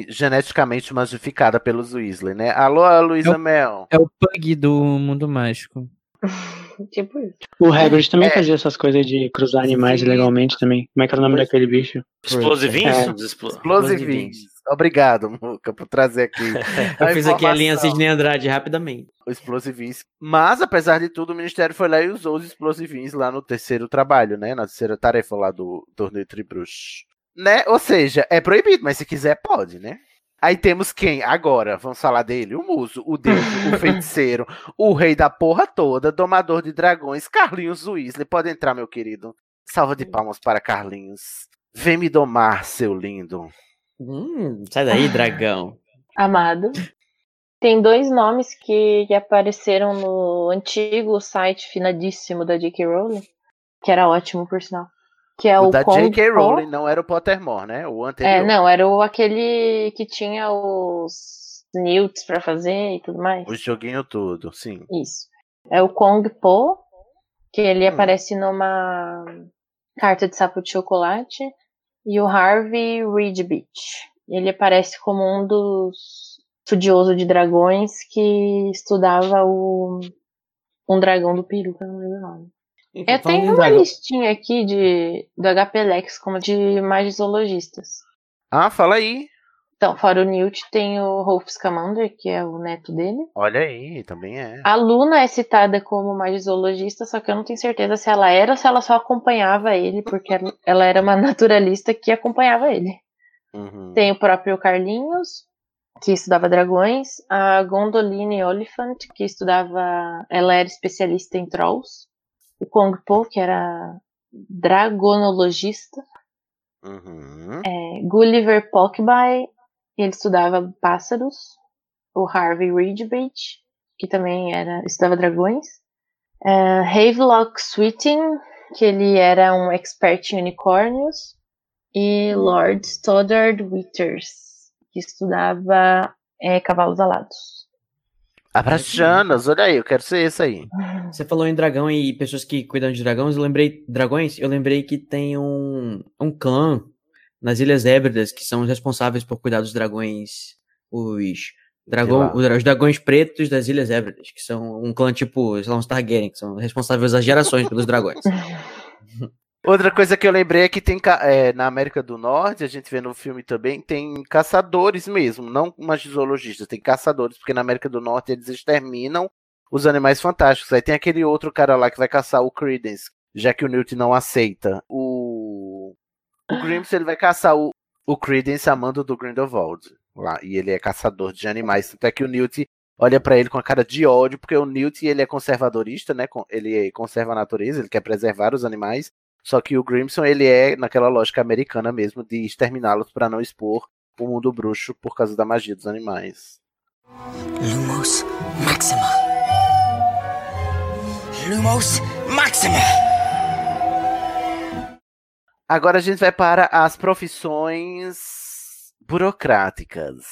geneticamente modificada pelos Weasley, né? Alô, Luísa É o- Mel. É o Pug do Mundo Mágico. Tipo isso. O Hagrid também É. fazia essas coisas de cruzar animais Sim. ilegalmente também. Como é que era o nome Pois- daquele bicho? Explosivinhos? É. Explosivins. Obrigado, Muca, por trazer aqui. Eu fiz aqui a linha. Sidney Andrade rapidamente. Explosivins. Mas, apesar de tudo, o Ministério foi lá e usou os explosivins lá no terceiro trabalho, né? Na terceira tarefa lá do torneio Tribruxo. Né? Ou seja, é proibido, mas se quiser, pode, né? Aí temos quem? Agora, vamos falar dele. O Muso, o Deus, o feiticeiro, o rei da porra toda, domador de dragões, Carlinhos Weasley. Pode entrar, meu querido. Salva de palmas para Carlinhos. Vem me domar, seu lindo. Hum, sai daí, dragão. Amado. Tem dois nomes que, que apareceram no antigo site finadíssimo da J.K. Rowling, que era ótimo, por sinal. Que é o o, da Kong J.K. Po. Rowling não era o Pottermore, né? O anterior. É, não, era o, aquele que tinha os newts pra fazer e tudo mais. O joguinho todo, sim. Isso. É o Kong Po, que ele Hum. aparece numa carta de sapo de chocolate, e o Harvey Beach. Ele aparece como um dos estudiosos de dragões que estudava o um dragão do peru, que eu não lembro o nome. Eu em tenho uma listinha aqui de, do HP Lex como de magizologistas. Ah, fala aí. Então, fora o Newt, tem o Rolf Scamander, que é o neto dele. Olha aí, também é. A Luna é citada como magizologista, só que eu não tenho certeza se ela era ou se ela só acompanhava ele, porque ela- ela era uma naturalista que acompanhava ele. Uhum. Tem o próprio Carlinhos, que estudava dragões, a Gondoline Oliphant, que estudava. Ela era especialista em trolls, o Kong Po, que era dragonologista, Uhum. é, Gulliver Pockby, ele estudava pássaros, o Harvey Ridgebait, que também era estudava dragões, é, Havelock Sweeting, que ele era um expert em unicórnios, e Lord Stoddard Withers, que estudava é, cavalos alados. Abraxanas, olha aí, eu quero ser esse aí. Você falou em dragão e pessoas que cuidam de dragões, eu lembrei dragões, eu lembrei que tem um, um clã nas Ilhas Hébridas que são os responsáveis por cuidar dos dragões, os dragão, os, dragões pretos das Ilhas Hébridas, que são um clã tipo, sei lá, uns Targaryen, que são responsáveis há gerações pelos dragões. Outra coisa que eu lembrei é que tem é, na América do Norte, a gente vê no filme também, tem caçadores mesmo, não magizologistas, tem caçadores, porque na América do Norte eles exterminam os animais fantásticos. Aí tem aquele outro cara lá que vai caçar o Credence, já que o Newt não aceita. O, o Grimms, ele vai caçar o, o Credence amando do Grindelwald lá, e ele é caçador de animais, tanto é que o Newt olha pra ele com a cara de ódio, porque o Newt ele é conservadorista, né? Ele conserva a natureza, ele quer preservar os animais. Só que o Grimson, ele é naquela lógica americana mesmo de exterminá-los para não expor o mundo bruxo por causa da magia dos animais. Lumos Maxima. Lumos Maxima. Agora a gente vai para as profissões burocráticas,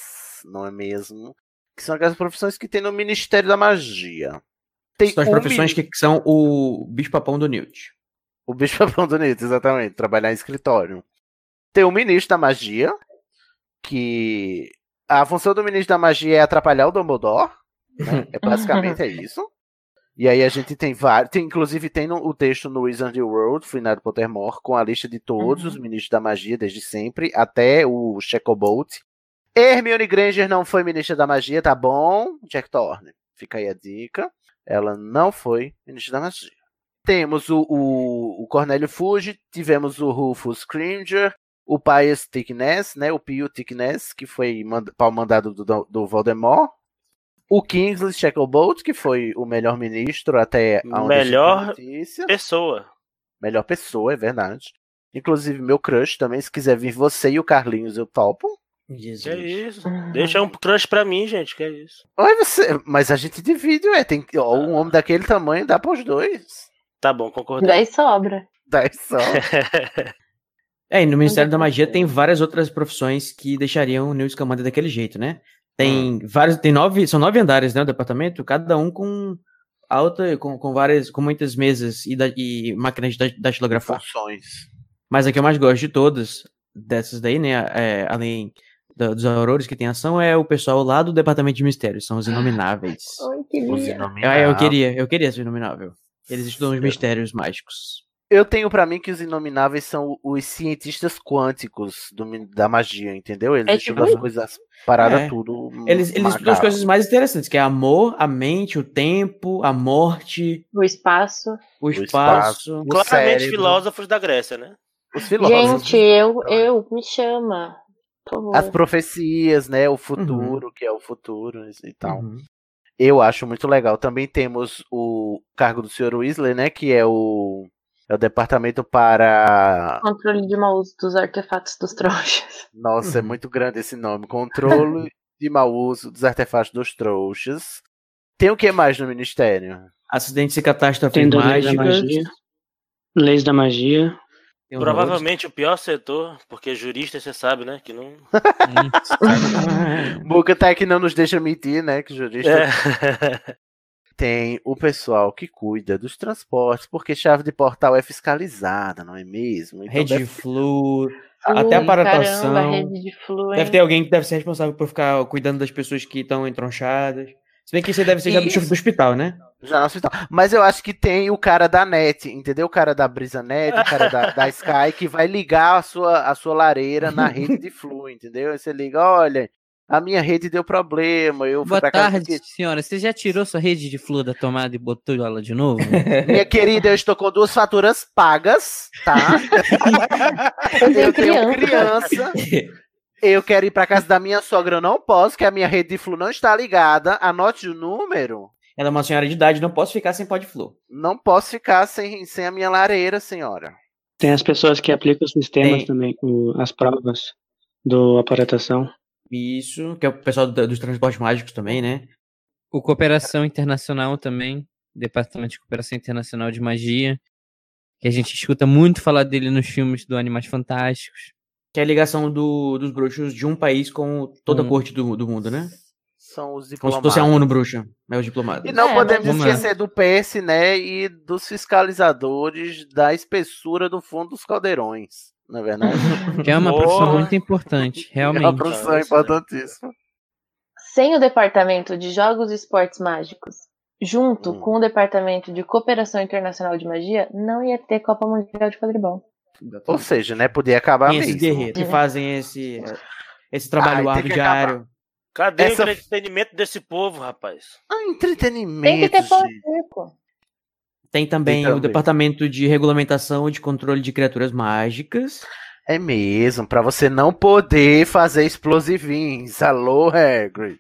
não é mesmo? Que são aquelas profissões que tem no Ministério da Magia. Tem São as um profissões que são o bicho-papão do Newt. O bicho papão do Nito, exatamente. Trabalhar em escritório. Tem o ministro da magia, que a função do ministro da magia é atrapalhar o Dumbledore. né? É basicamente é isso. E aí a gente tem vários. Tem, inclusive tem no- o texto no Wizarding World, Finado Pottermore, com a lista de todos os ministros da magia desde sempre, até o Shacklebolt. Hermione Granger não foi ministra da magia, tá bom? Jack Thorne. Fica aí a dica. Ela não foi ministra da magia. Temos o, o, o Cornélio Fuji, tivemos o Rufus Cringer, o Pius Thickness, né, o Pio Thickness, que foi manda, pau mandado do, do Voldemort, o Kingsley Shacklebolt, que foi o melhor ministro até a Melhor notícia. pessoa. Melhor pessoa, é verdade. Inclusive, meu crush também, se quiser vir você e o Carlinhos, eu topo. Que é isso? Deixa um crush pra mim, gente. Que é isso? Olha você, mas a gente divide, ué. Tem, ó, um homem daquele tamanho dá pros dois. Tá bom, concordei. Daí sobra. Daí só. É, e no Ministério da Magia tem várias outras profissões que deixariam o Newt Scamander daquele jeito, né? Tem vários, tem nove, são nove andares, né, o departamento, cada um com alta, com, com várias, com muitas mesas e, da, e máquinas de datilografar. Funções. Mas a que eu mais gosto de todas, dessas daí, né, é, além da- dos aurores que tem ação, é o pessoal lá do departamento de mistérios, são os inomináveis. Ai, que Os lindo. Ah, eu queria, eu queria ser inominável. Eles estudam os mistérios mágicos. Eu tenho pra mim que os inomináveis são os cientistas quânticos do da magia, entendeu? Eles É estudam tipo as coisas, paradas É. tudo. Eles, eles estudam as coisas mais interessantes, que é amor, a mente, o tempo, a morte, O espaço. o espaço, espaço. o Claramente cérebro. filósofos da Grécia, né? Os filósofos. Gente, eu, eu, me chama. As profecias, né? O futuro, que é o futuro e tal. Uhum. Eu acho muito legal. Também temos o cargo do Sr. Weasley, né? Que é o, é o departamento para. Controle de mau uso dos artefatos dos trouxas. Nossa, é muito grande esse nome. Controle de mau uso dos artefatos dos trouxas. Tem o que mais no ministério? Acidentes e catástrofes do Leis da mágicas. Magia. Leis da Magia. Tem um Provavelmente o pior setor, porque jurista você sabe, né? Que não. Boca até que não nos deixa mentir, né? Que jurista. É. Tem o pessoal que cuida dos transportes, porque chave de portal é fiscalizada, não é mesmo? Então Rede de deve- flu, até a paratação. Caramba? Deve ter alguém que deve ser responsável por ficar cuidando das pessoas que estão entronchadas. Se bem que isso deve ser já do Isso. chefe do hospital, né? Já hospital. Mas eu acho que tem o cara da net, entendeu? O cara da Brisa Net, o cara da, da Sky, que vai ligar a sua, a sua lareira na rede de flu, entendeu? Aí você liga, olha, a minha rede deu problema, eu Boa pra casa tarde, senhora. Você já tirou sua rede de flor da tomada e botou ela de novo? Minha querida, eu estou com duas faturas pagas, tá? Eu tenho eu tenho criança. criança. Eu quero ir pra casa da minha sogra, eu não posso, que a minha rede de flu não está ligada. Anote o número. Ela é uma senhora de idade, não posso ficar sem pó de flor. Não posso ficar sem, sem a minha lareira, senhora. Tem as pessoas que aplicam os sistemas Tem. também, o- as provas do aparatação. Isso, que é o pessoal do- dos transportes mágicos também, né? O Cooperação Internacional também, Departamento de Cooperação Internacional de Magia, que a gente escuta muito falar dele nos filmes do Animais Fantásticos. Que é a ligação do- dos bruxos de um país com toda a Hum. corte do, do mundo, né? São os Como se diplomatas. fosse a ONU bruxa, é os diplomatas. E não É, podemos mas- esquecer do PS, né? E dos fiscalizadores da espessura do fundo dos caldeirões. Não é verdade? Que é uma Boa. profissão muito importante, É uma realmente. profissão importantíssima. Sem o departamento de jogos e esportes mágicos, junto Hum. com o departamento de cooperação internacional de magia, não ia ter Copa Mundial de Quadribol. Ou seja, né? Podia acabar esses mesmo. guerreiros que fazem esse, esse trabalho tem árduo diário. Cadê Essa- o entretenimento desse povo, rapaz? Ah, Tem que entretenimento, ter circo. Tem também Tem o também. departamento de regulamentação e de controle de criaturas mágicas. É mesmo, pra você não poder fazer explosivinhos. Alô, Hagrid.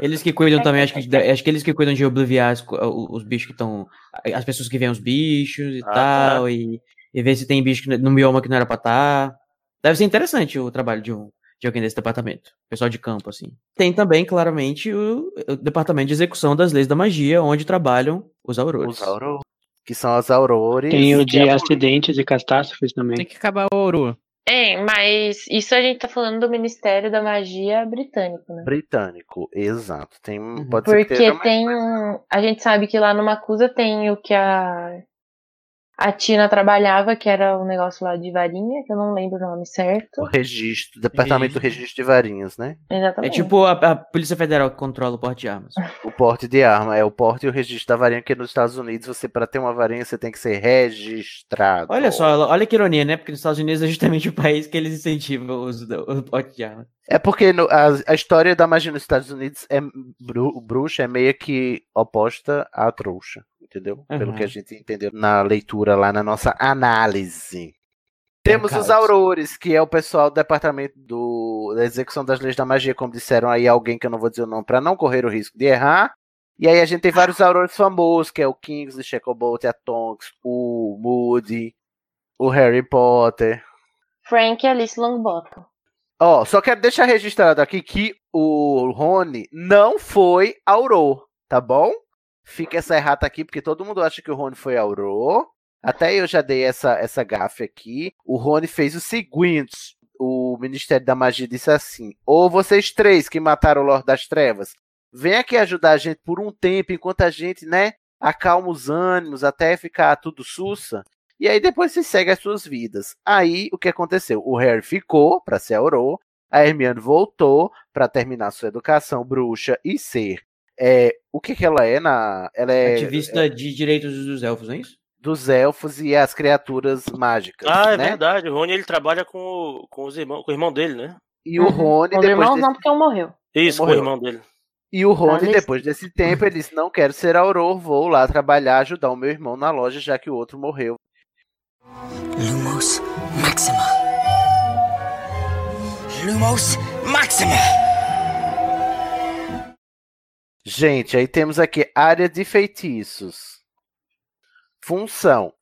Eles que cuidam também, acho que, de- acho que eles que cuidam de obliviar co- os bichos que estão. As pessoas que veem os bichos e Ah, tal. E, e ver se tem bicho que- no bioma que não era pra estar. Deve ser interessante o trabalho de, um, de alguém desse departamento. Pessoal de campo, assim. Tem também, claramente, o, o departamento de execução das leis da magia, onde trabalham os aurores. Os aurores. Que são as aurores. Tem o que de é acidentes e catástrofes também. Tem que acabar o ouro. É, mas isso a gente tá falando do Ministério da Magia britânico, né? britânico. Exato. Tem, Uhum. pode ser que Porque tenha mais- tem. um- A gente sabe que lá no Macusa tem o que a. A Tina trabalhava, que era o negócio lá de varinha, que eu não lembro o nome certo. O registro, departamento do registro de varinhas, né? É Exatamente. tipo a, a Polícia Federal que controla o porte de armas. O porte de arma é o porte e o registro da varinha, porque nos Estados Unidos, você, para ter uma varinha, você tem que ser registrado. Olha só, olha que ironia, né? Porque nos Estados Unidos é justamente o país que eles incentivam o uso do o porte de armas. É porque no- a, a história da magia nos Estados Unidos é bru, bruxa é meio que oposta à trouxa, entendeu? Pelo Uhum. que a gente entendeu na leitura lá na nossa análise. Temos os aurores, que é o pessoal do departamento do, da execução das leis da magia, como disseram aí alguém que eu não vou dizer o nome para não correr o risco de errar. E aí a gente tem vários aurores famosos, que é o Kingsley, Shacklebolt, a Tonks, o Moody, o Harry Potter. Frank e Alice Longbottom. Ó, só quero deixar registrado aqui que o Rony não foi Auror, tá bom? Fica essa errata aqui, porque todo mundo acha que o Rony foi Auror. Até eu já dei essa, essa gafe aqui. O Rony fez o seguinte: o Ministério da Magia disse assim: Ou vocês três que mataram o Lorde das Trevas, vem aqui ajudar a gente por um tempo, enquanto a gente, né, acalma os ânimos até ficar tudo sussa. E aí depois se segue as suas vidas. Aí o que aconteceu? O Harry ficou para ser Auror, a Hermione voltou para terminar sua educação bruxa e ser é, o que que ela é na ela é Ativista de direitos dos elfos, não é isso? dos elfos e as criaturas mágicas, Ah, é né? verdade. O Rony ele trabalha com, o- com os irmãos, com o irmão dele, né? E o Rony Os depois irmãos desse... não, porque um morreu. Isso, com o Morreu. irmão dele. E o Rony, depois desse tempo, ele disse: Não quero ser Auror, vou lá trabalhar, ajudar o meu irmão na loja, já que o outro morreu. Lumos Maxima. Lumos Maxima. Gente, aí temos aqui área de feitiços. Função.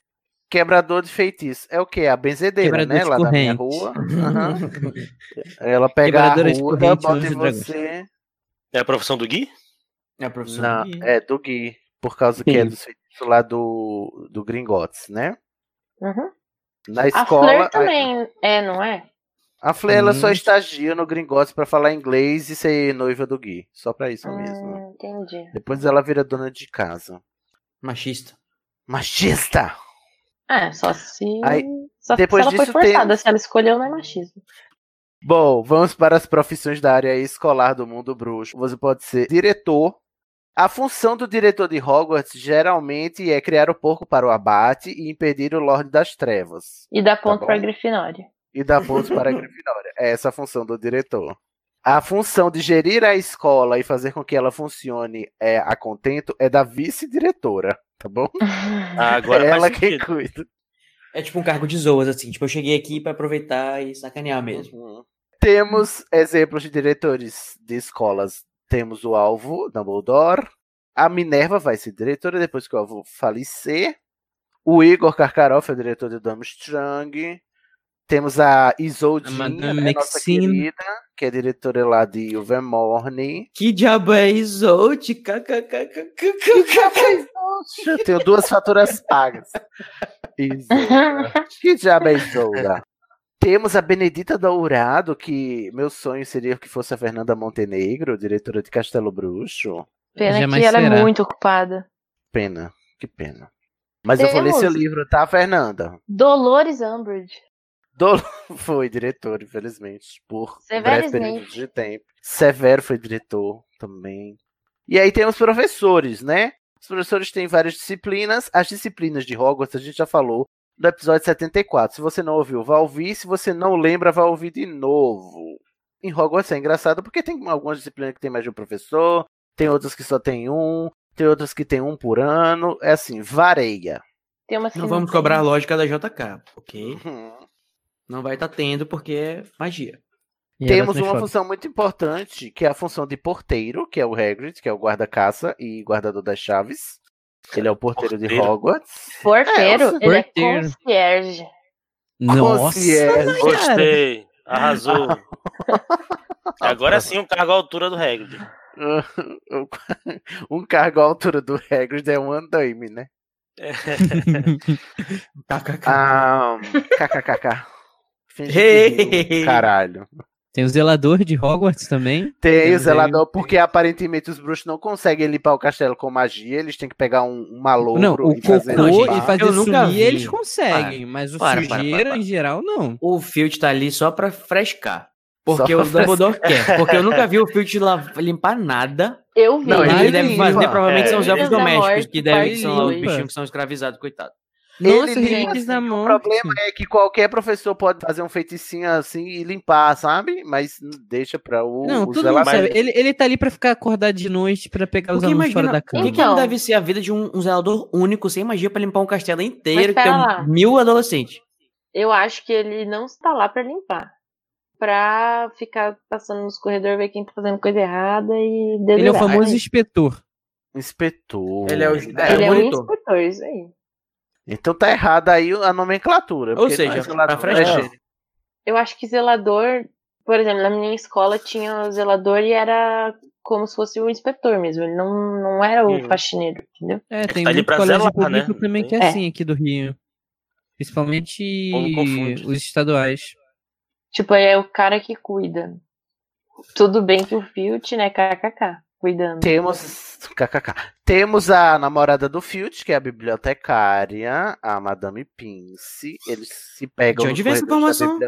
Quebrador de feitiços. É o que? A benzedeira, Quebrador né? Lá da minha rua. Aham. Ela pega a Quebradora de ruda, correntes, bota em você. É a profissão do Gui? É a profissão Não, do Gui. é do Gui. Por causa que é Sim. dos feitiços lá do, do Gringotts, né? Uhum. Na A escola. Fleur também é, não é? A Fleur, ela só Hum. estagia no Gringotts pra falar inglês e ser noiva do Gui. Só pra isso mesmo. Hum, entendi. Depois ela vira dona de casa. Machista. Machista! É, só se. Aí, só depois se ela foi disso forçada, tem- se ela escolheu, não é machismo. Bom, vamos para as profissões da área escolar do mundo bruxo. Você pode ser diretor. A função do diretor de Hogwarts geralmente é criar o porco para o abate e impedir o Lorde das Trevas. E dá ponto bom. pra Grifinória. E dar pontos para a Grifinória. É essa a função do diretor. A função de gerir a escola e fazer com que ela funcione é, a contento é da vice-diretora, tá bom? Ah, agora é ela quem sentido. cuida. É tipo um cargo de zoas, assim. Tipo, eu cheguei aqui pra aproveitar e sacanear mesmo. Uhum. Temos exemplos de diretores de escolas. Temos o alvo, Dumbledore. A Minerva vai ser diretora depois que o alvo falecer. O Igor Karkaroff é o diretor de Durmstrang. Temos a Isolde, Madame é nossa querida, que é diretora lá de Ilvermorny. Que diabo é Isolde? Eu tenho duas faturas pagas. Isolda. Que diabo é Isolda? Temos a Benedita Dourado, que meu sonho seria que fosse a Fernanda Montenegro, diretora de Castelo Bruxo. Pena Jamais que ela será. é muito ocupada. Pena, que pena. Mas eu vou ler seu Temos. livro, tá, Fernanda? Dolores Umbridge. Dol foi diretor, infelizmente, por um breve período de tempo. Severo foi diretor também. E aí tem os professores, né? Os professores têm várias disciplinas. As disciplinas de Hogwarts a gente já falou no episódio 74. Se você não ouviu, vá ouvir. Se você não lembra, vá ouvir de novo. Em Hogwarts é engraçado porque tem algumas disciplinas que tem mais de um professor, tem outras que só tem um, tem outras que tem um por ano. É assim, vareia. Não vamos tem. cobrar a lógica da JK, ok? Uhum. Não vai estar tendo porque é magia. E Temos uma transforma. função muito importante, que é a função de porteiro, que é o Hagrid, que é o guarda-caça e guardador das chaves. Ele é o porteiro, de Porteiro. Hogwarts. Porteiro, É, ele é porteiro. concierge. Nossa, Concierge. Gostei. Arrasou. Agora sim um cargo à altura do Hagrid. um cargo à altura do Hagrid é um andaime, né? Ah, kkkk. Finge que riu, Caralho. Tem o zelador de Hogwarts também. Tem o Temos aí zelador, porque aparentemente os bruxos não conseguem limpar o castelo com magia, eles têm que pegar um, um Não, o e fazer cocô e fazer Eu sumir vi. eles conseguem, mas o Para, para, sujeira para, para. em geral não. O Filt tá ali só pra frescar. Porque Só o Dumbledore quer. Porque eu nunca vi o Filt limpar nada. Eu vi. Não, ele ele limpa. deve fazer, provavelmente são os É, elfos domésticos, que devem são os limpa. bichinhos que são escravizados, coitado. Nossa, Ele limpa, da sim. O problema é que qualquer professor pode fazer um feiticinho assim e limpar, sabe? Mas deixa pra o, Não, o todo mundo sabe. Ele, ele tá ali pra ficar acordado de noite pra pegar os Porque alunos fora da cama. o que, que não Então. deve ser a vida de um, um zelador único, sem magia, pra limpar um castelo inteiro, que tem um- lá. mil adolescentes. Eu acho que ele não está lá pra limpar. Pra ficar passando nos corredores, ver quem tá fazendo coisa errada e Ele é o delirar. famoso inspetor. Inspetor. Ele é o- Ele é um monitor. inspetor, isso aí. Então tá errada aí a nomenclatura. Ou seja, é zelador, pra é. Eu acho que zelador, por exemplo, na minha escola tinha o zelador e era como se fosse o inspetor mesmo. Ele não, não era o Uhum. faxineiro, entendeu? É, tem tá muito colégio zelar, público né? também que é É. assim aqui do Rio. Principalmente os estaduais. Tipo, é o cara que cuida. Tudo bem que o Filt, né, kkk, cuidando. Temos. KKK. Temos a namorada do Filch, que é a bibliotecária, a Madame Pince. Eles se pegam De onde vem essa informação?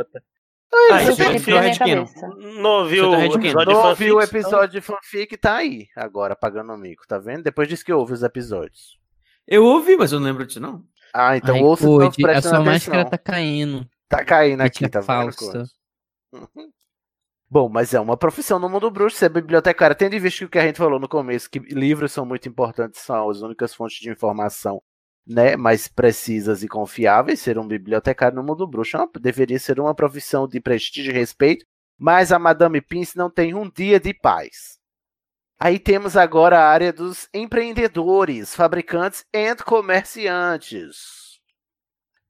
Ah, Isso foi é Red cabeça. Não ouviu tá o red episódio de Não ouviu o então? episódio de fanfic, tá aí, agora, pagando amigo, tá vendo? Depois diz que ouve os episódios. Eu ouvi, mas eu não lembro disso, não. Ah, então Ai, ouça Code, novo, a sua atenção. máscara tá caindo. Tá caindo aqui, Tia tá vendo? Bom, mas é uma profissão no mundo bruxo, ser bibliotecária. Tendo em vista que o que a gente falou no começo, que livros são muito importantes, são as únicas fontes de informação né, mais precisas e confiáveis. Ser um bibliotecário no mundo bruxo é deveria ser uma profissão de prestígio e respeito, mas a Madame Pince não tem um dia de paz. Aí temos agora a área dos empreendedores, fabricantes e comerciantes.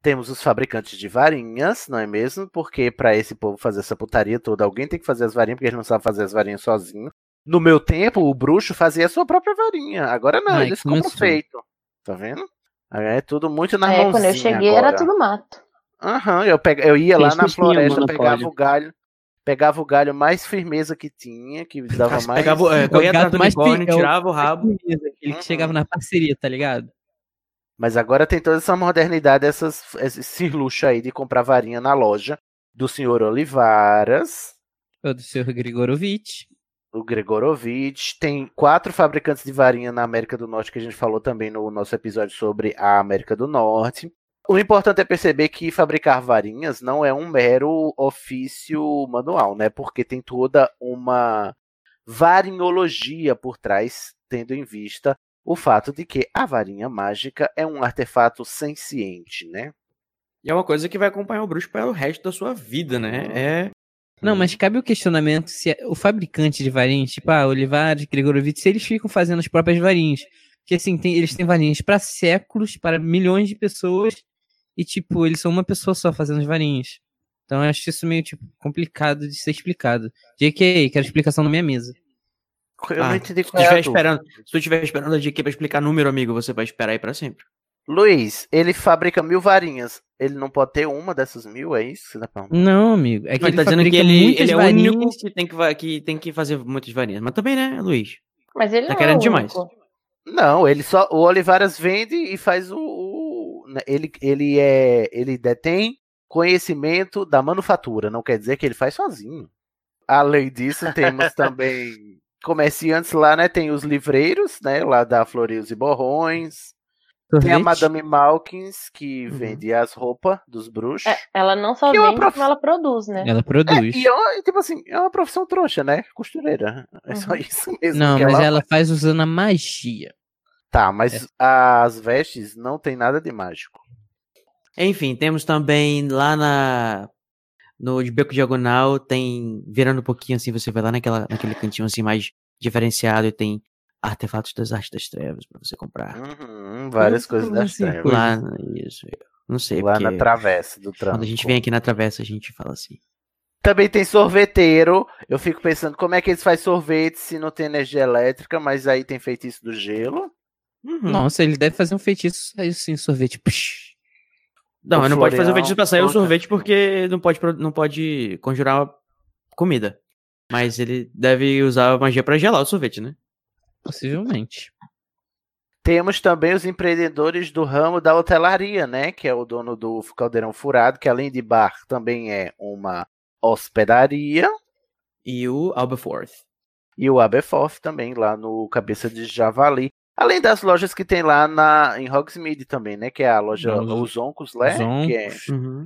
Temos os fabricantes de varinhas, não é mesmo? Porque para esse povo fazer essa putaria toda, alguém tem que fazer as varinhas, porque eles não sabem fazer as varinhas sozinho. No meu tempo, o bruxo fazia a sua própria varinha. Agora não, Ai, eles compram começou. feito. Tá vendo? É tudo muito na É, quando eu cheguei agora. era tudo mato. Aham, eu, pega, eu ia lá na floresta, pegava o galho, pegava o galho mais firmeza que tinha, que dava mais. Pegava, é, É o gato mais unicórnio, é o- tirava o rabo. Aquele Uhum. que chegava na parceria, tá ligado? Mas agora tem toda essa modernidade, essas, esse luxo aí de comprar varinha na loja do senhor Olivaras, O do seu Grigorovitch. o Gregorovitch. Tem quatro fabricantes de varinha na América do Norte, que a gente falou também no nosso episódio sobre a América do Norte. O importante é perceber que fabricar varinhas não é um mero ofício manual, né? Porque tem toda uma varinologia por trás, tendo em vista o fato de que a varinha mágica é um artefato senciente, né? E é uma coisa que vai acompanhar o bruxo pelo resto da sua vida, né? É Não, mas cabe o questionamento se é- o fabricante de varinhas, tipo, ah, Olivares, Gregorovitch, se eles ficam fazendo as próprias varinhas. Porque assim, tem- eles têm varinhas pra séculos, para milhões de pessoas, e tipo, eles são uma pessoa só fazendo as varinhas. Então eu acho isso meio, tipo, complicado de ser explicado. JK, quero explicação na minha mesa. Eu Ah, não entendi se tu qual é esperando, se tu estiver esperando a GQ pra explicar número, amigo, você vai esperar aí pra sempre. Luiz, ele fabrica mil varinhas. Ele não pode ter uma dessas mil, é isso que você tá? Não, amigo. É que Não, ele tá dizendo que ele, ele é o único que tem que, que tem que fazer muitas varinhas. Mas também, né, Luiz? Mas ele Tá não é querendo o demais. único. Não, ele só. O Olivares vende e faz o. o- né, ele, ele é. Ele detém conhecimento da manufatura. Não quer dizer que ele faz sozinho. Além disso, temos também comerciantes lá, né? Tem os livreiros, né? Lá da Florios e Borrões. Tem a Sorvete? Madame Malkins, que vende as roupas dos bruxos. É, ela não só é uma vende, prof- como ela produz, né? Ela produz. E é uma- tipo assim, é uma profissão trouxa, né? Costureira. É só Uhum. isso mesmo. Não, que mas ela ela faz usando a magia. Tá, mas as vestes não tem nada de mágico. Enfim, temos também lá na. No de Beco Diagonal, tem. Virando um pouquinho assim, você vai lá naquela, naquele cantinho assim mais diferenciado e tem artefatos das artes das trevas pra você comprar. Uhum, várias Hum, coisas das assim, trevas. Lá, isso. Não sei. Lá na travessa do Quando a gente vem aqui na travessa, a gente fala assim. Também tem sorveteiro. Eu fico pensando como é que eles fazem sorvete se não tem energia elétrica, mas aí tem feitiço do gelo. Hum. Nossa, ele deve fazer um feitiço sair assim, sorvete. Psh. Não, não pode fazer o feitiço pra sair o sorvete porque não pode, não pode conjurar comida. Mas ele deve usar a magia pra gelar o sorvete, né? Possivelmente. Temos também os empreendedores do ramo da hotelaria, né? Que é o dono do Caldeirão Furado, que além de bar também é uma hospedaria. E o Alberforth. E o Aberforth também, lá no Cabeça de Javali. Além das lojas que tem lá na, em Hogsmeade também, né? Que é a loja Os- Os Oncos, né? Os Que é, Uhum.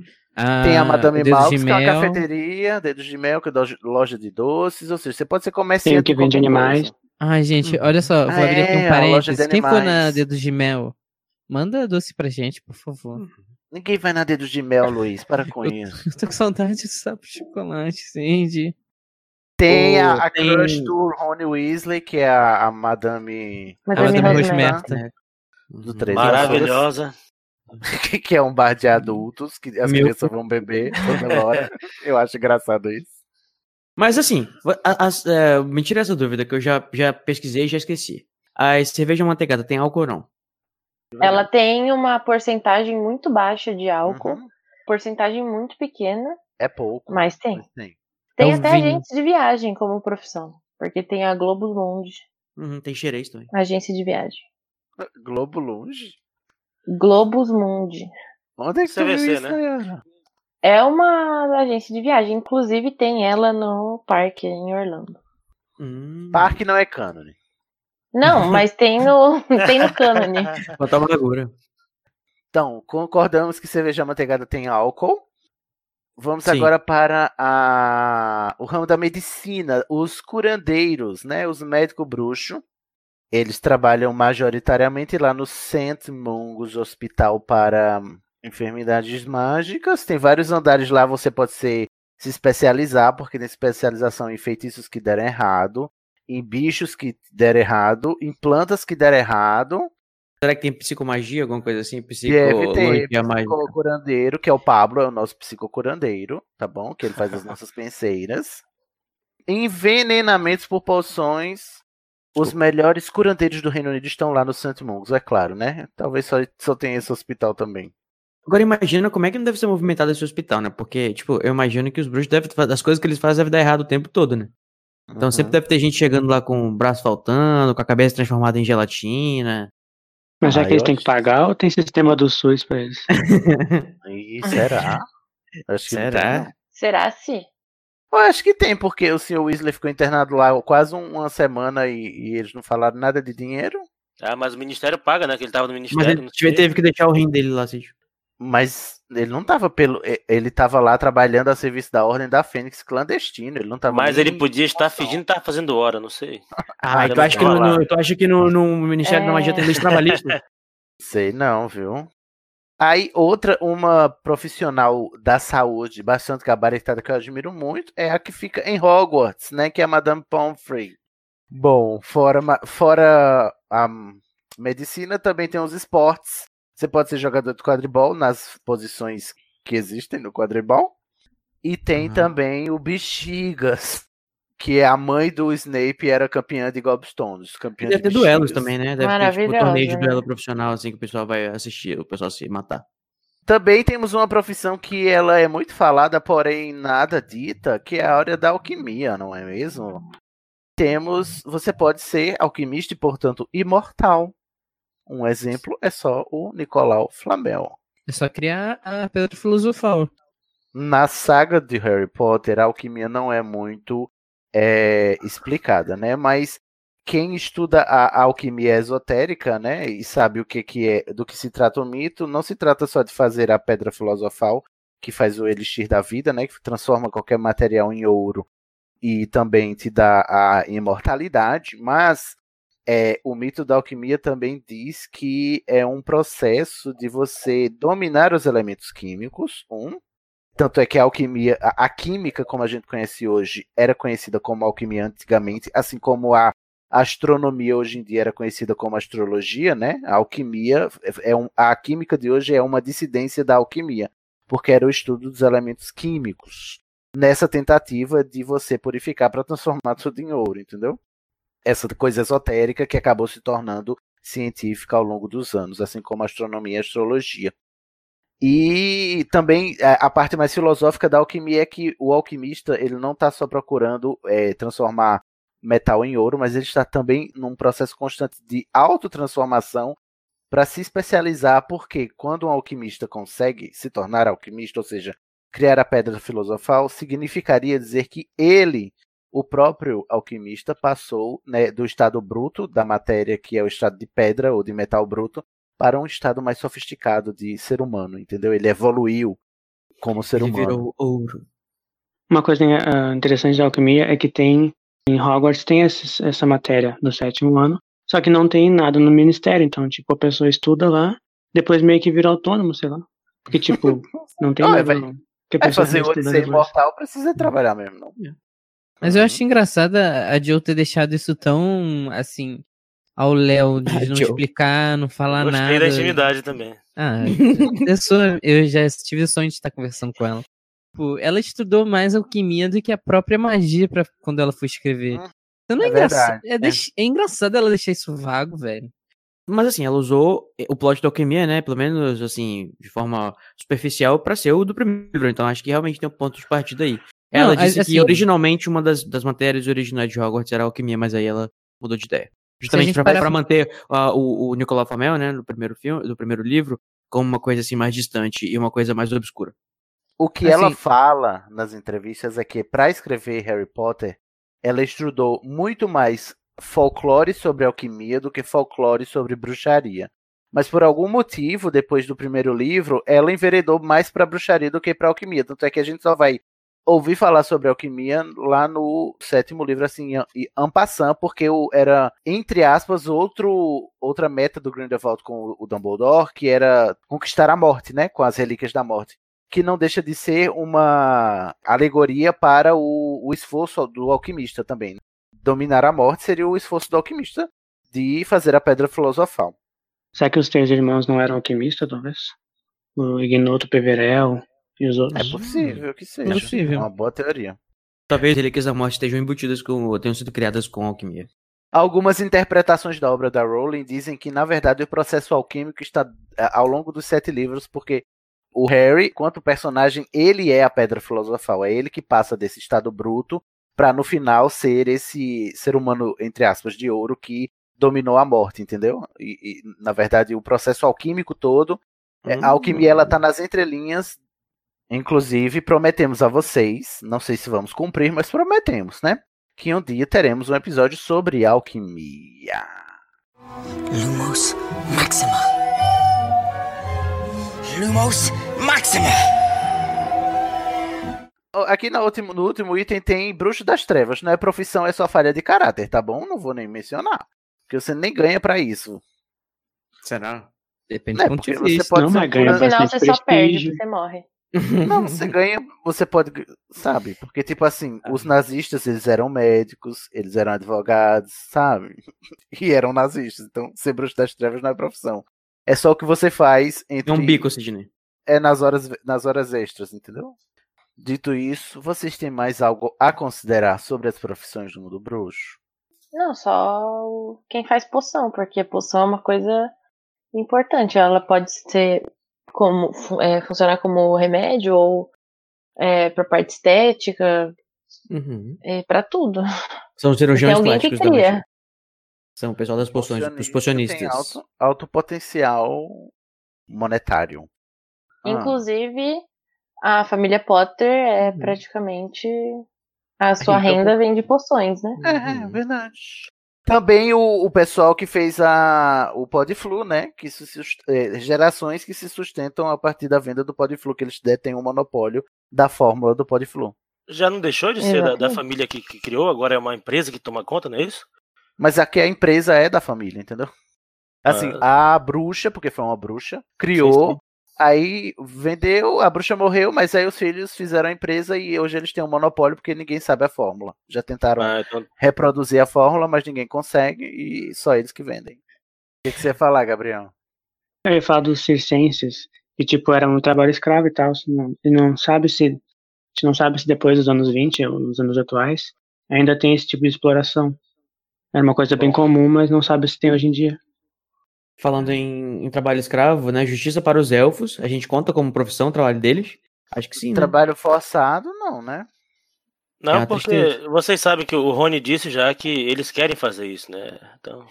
tem a Ah, Madame Maltz, de que é uma cafeteria, Dedos de Mel, que é loja- loja de doces. Ou seja, você pode ser Tem comerciante. o que de vende animais. coisa. Ai, gente, olha só, vou Ah, abrir aqui é, um loja parênteses. de Quem for na. Dedos de Mel, manda doce pra gente, por favor. Ninguém vai na Dedos de Mel, Luiz. Para com isso. Eu tô com saudade de sapo de chocolate, Cindy. Tem a, a tem- crush do Rony Weasley, que é a, a Madame. Madame Madame Rosmerta. Rosmerta. Do 13 Maravilhosa. que é um bar de adultos, que as Meu- crianças vão beber toda hora. Eu acho engraçado isso. Mas assim, a- as- é, me tira essa dúvida que eu já, já pesquisei e já esqueci. A cerveja manteigada tem álcool ou não? Ela tem uma porcentagem muito baixa de álcool, Uhum. porcentagem muito pequena, É pouco. mas tem. mas tem. Tem É até vinho. agentes de viagem como profissão, porque tem a Globus Mundi, Uhum, tem xerez também. agência de viagem. Globo Longe? Globus Mundi. Onde é que você viu CVC, isso, né? É uma agência de viagem, inclusive tem ela no parque em Orlando. Hum, Parque não é cânone. Não, mas tem no, tem no cânone. Botar amargura. Então, concordamos que cerveja manteigada tem álcool. Vamos Sim. agora para a... o ramo da medicina, os curandeiros, né? Os médicos bruxos. Eles trabalham majoritariamente lá no St. Mungus Hospital para enfermidades mágicas. Tem vários andares lá, você pode ser, se especializar, porque tem especialização em feitiços que deram errado, em bichos que deram errado, em plantas que deram errado. Será que tem psicomagia, alguma coisa assim? Deve ter psicocurandeiro, que é o Pablo, é o nosso psicocurandeiro, tá bom? Que ele faz as nossas penseiras. Envenenamentos por poções. Os melhores curandeiros do Reino Unido estão lá no St. Mungus, é claro, né? Talvez só, só tenha esse hospital também. Agora imagina como é que não deve ser movimentado esse hospital, né? Porque, tipo, eu imagino que os bruxos devem as coisas que eles fazem devem dar errado o tempo todo, né? Então Uhum. sempre deve ter gente chegando lá com o braço faltando, com a cabeça transformada em gelatina. Mas já Ah, que eles têm que pagar ou tem sistema do SUS pra eles? E será? Acho que não Será? tem. Será se? Eu acho que tem, porque o Sr. Weasley ficou internado lá quase um- uma semana e, e eles não falaram nada de dinheiro. Ah, mas o Ministério paga, né? Que ele tava no Mas Ministério. ele não teve, que deixar o rim dele lá, assim. Mas ele não tava pelo. Ele tava lá trabalhando a serviço da Ordem da Fênix clandestino. Ele não tava. Mas ele podia estar fingindo que tava fazendo hora, não sei. Ah, eu tu acha que vou no, no- tu acha que no, no Ministério da Magia tem lei trabalhista? Sei não, viu? Aí, outra, uma profissional da saúde bastante gabaritada que eu admiro muito é a que fica em Hogwarts, né? Que é a Madame Pomfrey. Bom, fora, fora a medicina, também tem os esportes. Você pode ser jogador de quadribol nas posições que existem no quadribol. E tem também o Bexigas, que é a mãe do Snape e era campeã de Gobstones. Campeã Deve de ter duelos bexigas. também, né? Deve ter tipo, Maravilhosa, torneio de né? duelo profissional, assim, que o pessoal vai assistir, o pessoal se matar. Também temos uma profissão que ela é muito falada, porém nada dita, que é a área da alquimia, não é mesmo? Temos, você pode ser alquimista e, portanto, imortal. Um exemplo é só o Nicolau Flamel. É só criar a pedra filosofal. Na saga de Harry Potter, a alquimia não é muito é, explicada, né? Mas quem estuda a, a alquimia esotérica, né, e sabe o que, que é, do que se trata o mito, não se trata só de fazer a pedra filosofal, que faz o elixir da vida, né, que transforma qualquer material em ouro e também te dá a imortalidade, mas é, o mito da alquimia também diz que é um processo de você dominar os elementos químicos, um, tanto é que a alquimia, a, a química como a gente conhece hoje, era conhecida como alquimia antigamente, assim como a astronomia hoje em dia era conhecida como astrologia, né? A alquimia é um, a química de hoje é uma dissidência da alquimia, porque era o estudo dos elementos químicos nessa tentativa de você purificar para transformar tudo em ouro, entendeu? Essa coisa esotérica que acabou se tornando científica ao longo dos anos, assim como a astronomia e a astrologia. E também a, a parte mais filosófica da alquimia é que o alquimista ele não está só procurando é, transformar metal em ouro, mas ele está também num processo constante de autotransformação para se especializar, porque quando um alquimista consegue se tornar alquimista, ou seja, criar a pedra filosofal, significaria dizer que ele, o próprio alquimista, passou né, do estado bruto da matéria, que é o estado de pedra ou de metal bruto, para um estado mais sofisticado de ser humano, entendeu? Ele evoluiu como ser Ele humano. virou ouro. Uma coisa ah, interessante da alquimia é que tem em Hogwarts tem essa matéria do sétimo ano, só que não tem nada no ministério, então tipo a pessoa estuda lá, depois meio que vira autônomo, sei lá. Porque tipo, não tem Ah, nada vai- fazer o ser imortal, precisa trabalhar mesmo, não? Mas eu acho engraçada a Joe ter deixado isso tão, assim, ao Léo, de não Joe. explicar, não falar Gostei nada. da intimidade também. Ah, eu, sou, eu já tive o sonho de estar conversando com ela. Tipo, ela estudou mais alquimia do que a própria magia pra, quando ela foi escrever. Então não é, é engraçado. É, deix- é engraçado ela deixar isso vago, velho. Mas assim, ela usou o plot da alquimia, né? Pelo menos assim, de forma superficial, pra ser o do primeiro livro. Então acho que realmente tem um ponto de partida aí. Ela Não, disse assim- que originalmente uma das, das matérias originais de Hogwarts era alquimia, mas aí ela mudou de ideia. Justamente parar pra- manter ah, o, o Nicolau Flamel, né? No primeiro filme, do primeiro livro, como uma coisa assim mais distante e uma coisa mais obscura. O que ela Assim- fala nas entrevistas é que para escrever Harry Potter, ela estudou muito mais folclore sobre alquimia do que folclore sobre bruxaria. Mas por algum motivo, depois do primeiro livro, ela enveredou mais para bruxaria do que para alquimia. Tanto é que a gente só vai ouvir falar sobre alquimia lá no sétimo livro, assim, passant, porque o- era, entre aspas, outro, outra meta do Grindelwald com o- o Dumbledore, que era conquistar a morte, né? Com as relíquias da morte que não deixa de ser uma alegoria para o, o esforço do alquimista também. Dominar a morte seria o esforço do alquimista de fazer a pedra filosofal. Será que os três irmãos não eram alquimistas, talvez? O Ignoto, Peverel e os É outros? possível que seja. Possível. É uma boa teoria. Talvez relíquias da morte estejam embutidas com. tenham sido criadas com alquimia. Algumas interpretações da obra da Rowling dizem que, na verdade, o processo alquímico está eh, ao longo dos sete livros, porque o Harry, quanto personagem, ele é a pedra filosofal. É ele que passa desse estado bruto para no final ser esse ser humano, entre aspas, de ouro que dominou a morte, entendeu? E, e, na verdade, o processo alquímico todo, é, a alquimia ela tá nas entrelinhas. Inclusive, prometemos a vocês, não sei se vamos cumprir, mas prometemos, né? Que um dia teremos um episódio sobre alquimia. Lumos Maxima. Lumos Maxima. Aqui no último, no último item tem Bruxo das Trevas. Não é profissão, é só falha de caráter, tá bom? Não vou nem mencionar. Porque você nem ganha pra isso. Será? Depende É, do ponto de você vista. pode Não, mas ganha No final você só perde, prestígio. você morre. Não, você ganha, você pode, sabe? Porque, tipo assim, os nazistas, eles eram médicos, eles eram advogados, sabe? E eram nazistas. Então, ser bruxo das trevas não é profissão. É só o que você faz entre... É um bico, Sidney. É nas horas, nas horas extras, entendeu? Dito isso, vocês têm mais algo a considerar sobre as profissões do mundo bruxo? Não, só quem faz poção, porque poção é uma coisa importante. Ela pode ser como é, funcionar como remédio ou é, para parte estética, Uhum. é, para tudo. São os Tem cirurgiões alguém que plásticos da cria. São o pessoal das poções, os Tem pocionistas. alto, alto potencial monetário. Ah, Inclusive, a família Potter é Uhum. praticamente a sua renda vem de poções, né? É, é verdade. Também o, o pessoal que fez a, o Podflu, né? Que se é, gerações que se sustentam a partir da venda do Podflu, que eles detêm o monopólio da fórmula do Podflu. Já não deixou de ser da, da Exatamente. família que, que criou, agora é uma empresa que toma conta, não é isso? Mas aqui a empresa é da família, entendeu? Assim, a bruxa, porque foi uma bruxa, criou, Sim, sim. Aí vendeu, a bruxa morreu, mas aí os filhos fizeram a empresa e hoje eles têm um monopólio porque ninguém sabe a fórmula. Já tentaram Ah, então, reproduzir a fórmula, mas ninguém consegue e só eles que vendem. O que, que você ia falar, Gabriel? Eu ia falar dos circenses, que tipo, era um trabalho escravo e tal, se não, e não sabe se, a gente não sabe se depois dos anos 20 ou nos anos atuais, ainda tem esse tipo de exploração. Era uma coisa bem comum, mas não sabe se tem hoje em dia. Falando em, em trabalho escravo, né? Justiça para os elfos. A gente conta como profissão o trabalho deles? Acho que sim, né? Trabalho forçado, não, né? É não, uma porque tristeza. vocês sabem que o Rony disse já que eles querem fazer isso, né? Então,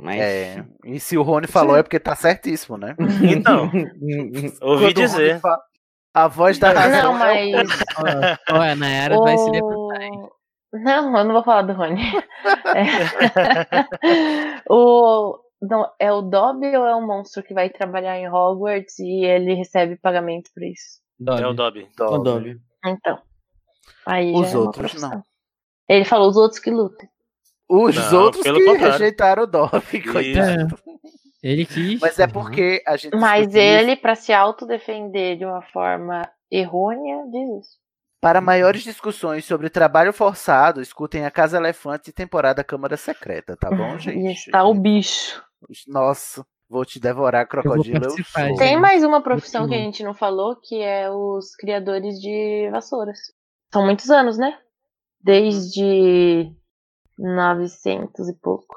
Mas... É, e se o Rony falou é porque tá certíssimo, né? então ouvi o dizer. fa- A voz da razão. Não, é o- mas. Ó, a Nayara vai se levantar. O... Não, eu não vou falar do Rony. É. o... Não, é o Dobby ou é o monstro que vai trabalhar em Hogwarts e ele recebe pagamento por isso? É o Dobby. O Dobby. Então. Aí Os é outros profissão. não. Ele falou os outros que lutam. Os Não, outros que contrário. rejeitaram o Dobby, coitado. Ele quis. Mas é porque a gente. Mas ele, pra se autodefender de uma forma errônea, diz isso. Para maiores discussões sobre trabalho forçado, escutem a Casa Elefante temporada Câmara Secreta, tá bom, E gente? está o bicho. Nossa, vou te devorar, crocodilo. Eu. Tem mais uma profissão que a gente não falou, que é os criadores de vassouras. São muitos anos, né? Desde 900 e pouco.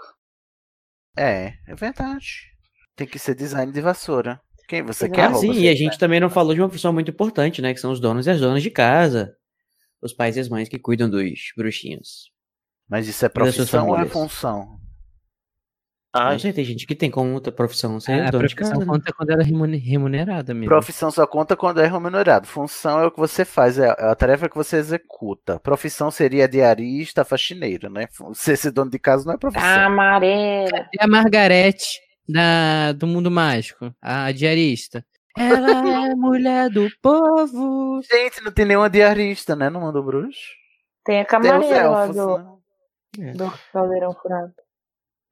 É, é verdade. Tem que ser design de vassoura. Quem você Exato. quer? Ah, sim, e a gente também não falou de uma profissão muito importante, né? Que são os donos e as donas de casa. Os pais e as mães que cuidam dos bruxinhos. Mas isso é profissão ou é função? Ai, Não sei, tem gente que tem como outra profissão ser É, a dono de profissão casa. né? conta quando ela é remune- remunerada mesmo. Profissão só conta quando é remunerado. Função é o que você faz, é a tarefa que você executa. Profissão seria diarista, faxineiro, né? Ser ser dono de casa não é profissão. Amarela. E a Margarete da, do Mundo Mágico, a diarista. Ela é mulher do povo. Gente, não tem nenhuma diarista, né? No mundo bruxo. Tem a camareira do, né? do Caldeirão Furado.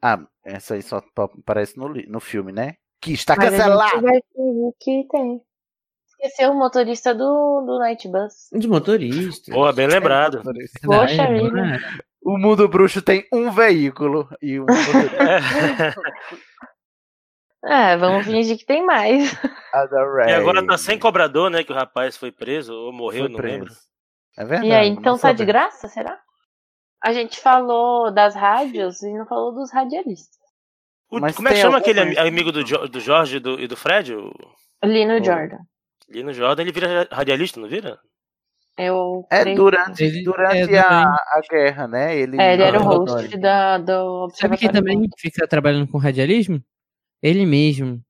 Ah, essa aí só aparece no, no filme, né? Que está Mas a gente cancelado. que tem. Esqueceu o motorista do, do Night Bus. Dos motoristas. Porra, bem lembrado. Poxa Verdade, vida. mano. O mundo bruxo tem um veículo e um motorista. É, vamos fingir que tem mais. e agora tá sem cobrador, né? Que o rapaz foi preso ou morreu, Foi não preso. lembro. É verdade. E aí, então tá de graça, será? A gente falou das rádios e não falou dos radialistas. O- Mas como é que chama aquele amigo do, Jo- do Jorge e do, e do Fred? O Lino Oh. Jordan. Lino Jordan, ele vira radialista, não vira? Eu É durante, Ele- durante é, a, durante- a guerra, né? Ele, É, ele era o host da, do Sabe quem Observatório também fica trabalhando com radialismo? Ele mesmo.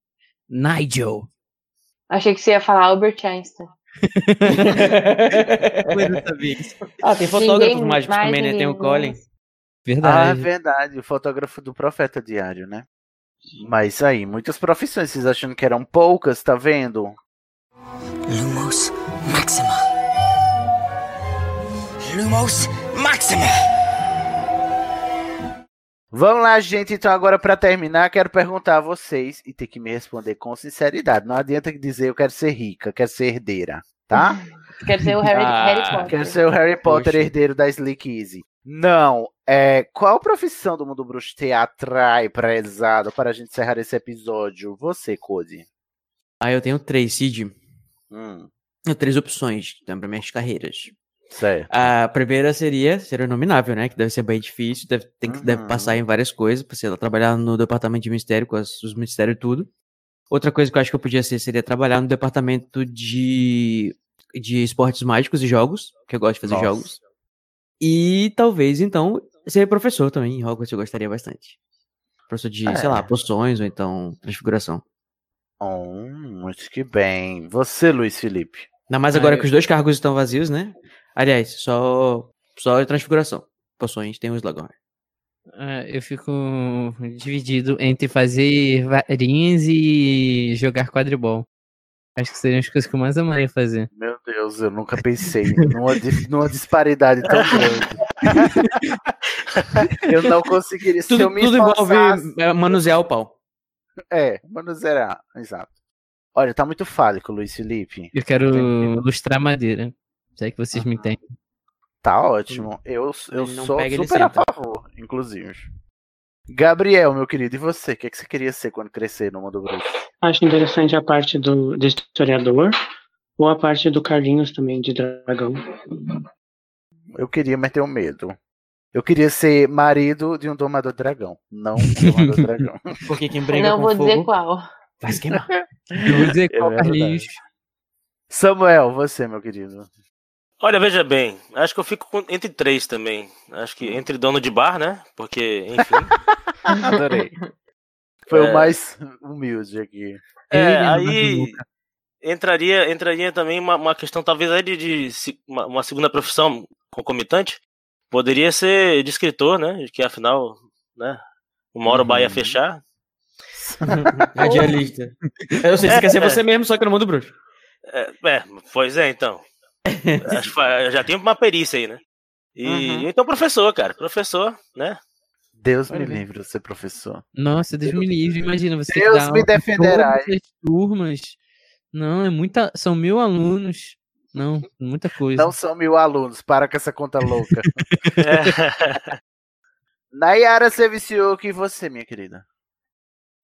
Nigel. Achei que você ia falar Albert Einstein. Ah, tem fotógrafos Ninguém mágicos mais, também, né? Tem o Colin. menos. Ah, é Verdade. verdade. O fotógrafo do Profeta Diário, né? Mas aí, muitas profissões. Vocês achando que eram poucas, tá vendo? Lumos Maxima. Lumos Maxima. Vamos lá, gente. Então, agora para terminar, quero perguntar a vocês e ter que me responder com sinceridade. Não adianta dizer eu quero ser rica, quero ser herdeira, tá? Quero ser o Harry, Ah, Harry Potter. Quero ser o Harry Potter, Poxa. herdeiro da Slick Easy. Não. É, qual profissão do mundo bruxo te atrai, prezado, para a gente encerrar esse episódio? Você, Cody. Ah, eu tenho três, Cid. Hum, Eu tenho três opções então, para minhas carreiras. A primeira seria ser o nominável, né? Que deve ser bem difícil, deve, tem que, deve Uhum. passar em várias coisas, pra você trabalhar no departamento de mistério, com as- os mistérios e tudo. Outra coisa que eu acho que eu podia ser seria trabalhar no departamento de, de esportes mágicos e jogos, que eu gosto de fazer Nossa. jogos. E talvez, então, ser professor também, em Hogwarts eu gostaria bastante. Professor de, sei lá, É. poções ou então transfiguração. Oh, muito que bem. Você, Luiz Felipe. Ainda mais agora eu- que os dois cargos estão vazios, né? Aliás, só, só transfiguração. Poções tem o Slughorn. Ah, eu fico dividido entre fazer varinhas e jogar quadribol. Acho que seriam as coisas que eu mais amaria fazer. Meu Deus, eu nunca pensei numa, numa disparidade tão grande. eu não conseguiria. Se eu Tudo, me tudo envolve esforçasse- é, manusear o pau. É, manusear, exato. Olha, tá muito fálico, Luiz Felipe. Eu quero lustrar madeira. Se é que vocês me entendem. Tá ótimo. Eu, eu Ele não sou super a favor, inclusive. Gabriel, meu querido, e você? O que, é que você queria ser quando crescer no mundo bruxo? Acho interessante a parte do, do historiador ou a parte do Carlinhos também, de dragão. Eu queria, mas tenho medo. Eu queria ser marido de um domador dragão, não um domador dragão. Porque quem briga Não com vou fogo dizer qual. vai se queimar. Eu vou dizer É qual, verdade. Carlinhos. Samuel, você, meu querido. Olha, veja bem, acho que eu fico com- entre três também. Acho que entre dono de bar, né? Porque, enfim. Adorei. Foi É. o mais humilde aqui. É, é aí entraria, entraria também uma, uma questão, talvez, aí de, de se- uma, uma segunda profissão concomitante. Poderia ser de escritor, né? Que afinal, né? Uma hora o bar ia Uhum. fechar. Radialista. Eu sei, você quer ser É. você mesmo, só que no mundo bruxo. É, é, pois é, então. Acho que fa- já tem uma perícia aí, né? E Uhum. então, professor, cara. Professor, né? Deus me Olha, livre de ser professor. Nossa, Deus me livre. Imagina você Deus dar me defenderá, turmas. Não, é muita. São mil alunos. Não, muita coisa. Não são mil alunos, para com essa conta louca. É. Nayara, você viciou que você, minha querida?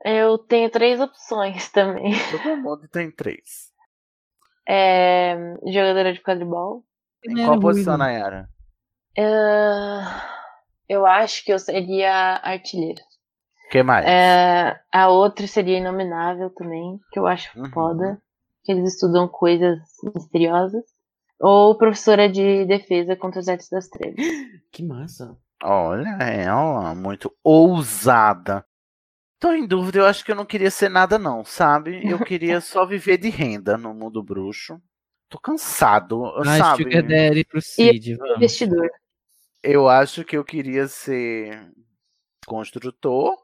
Eu tenho três opções também. Todo mundo tem três. É, jogadora de quadribol. Em qual posição, Nayara? É, eu acho que eu seria artilheira. O que mais? É, a outra seria inominável também, que eu acho Uhum. foda. Que eles estudam coisas misteriosas. Ou professora de defesa contra os artes das trevas. Que massa. Olha, ela, muito ousada. Tô em dúvida, eu acho que eu não queria ser nada, não, sabe? Eu queria só viver de renda no mundo bruxo. Tô cansado, Ah, sabe? Sugar Daddy pro Cid, vamos. Investidor. Eu acho que eu queria ser construtor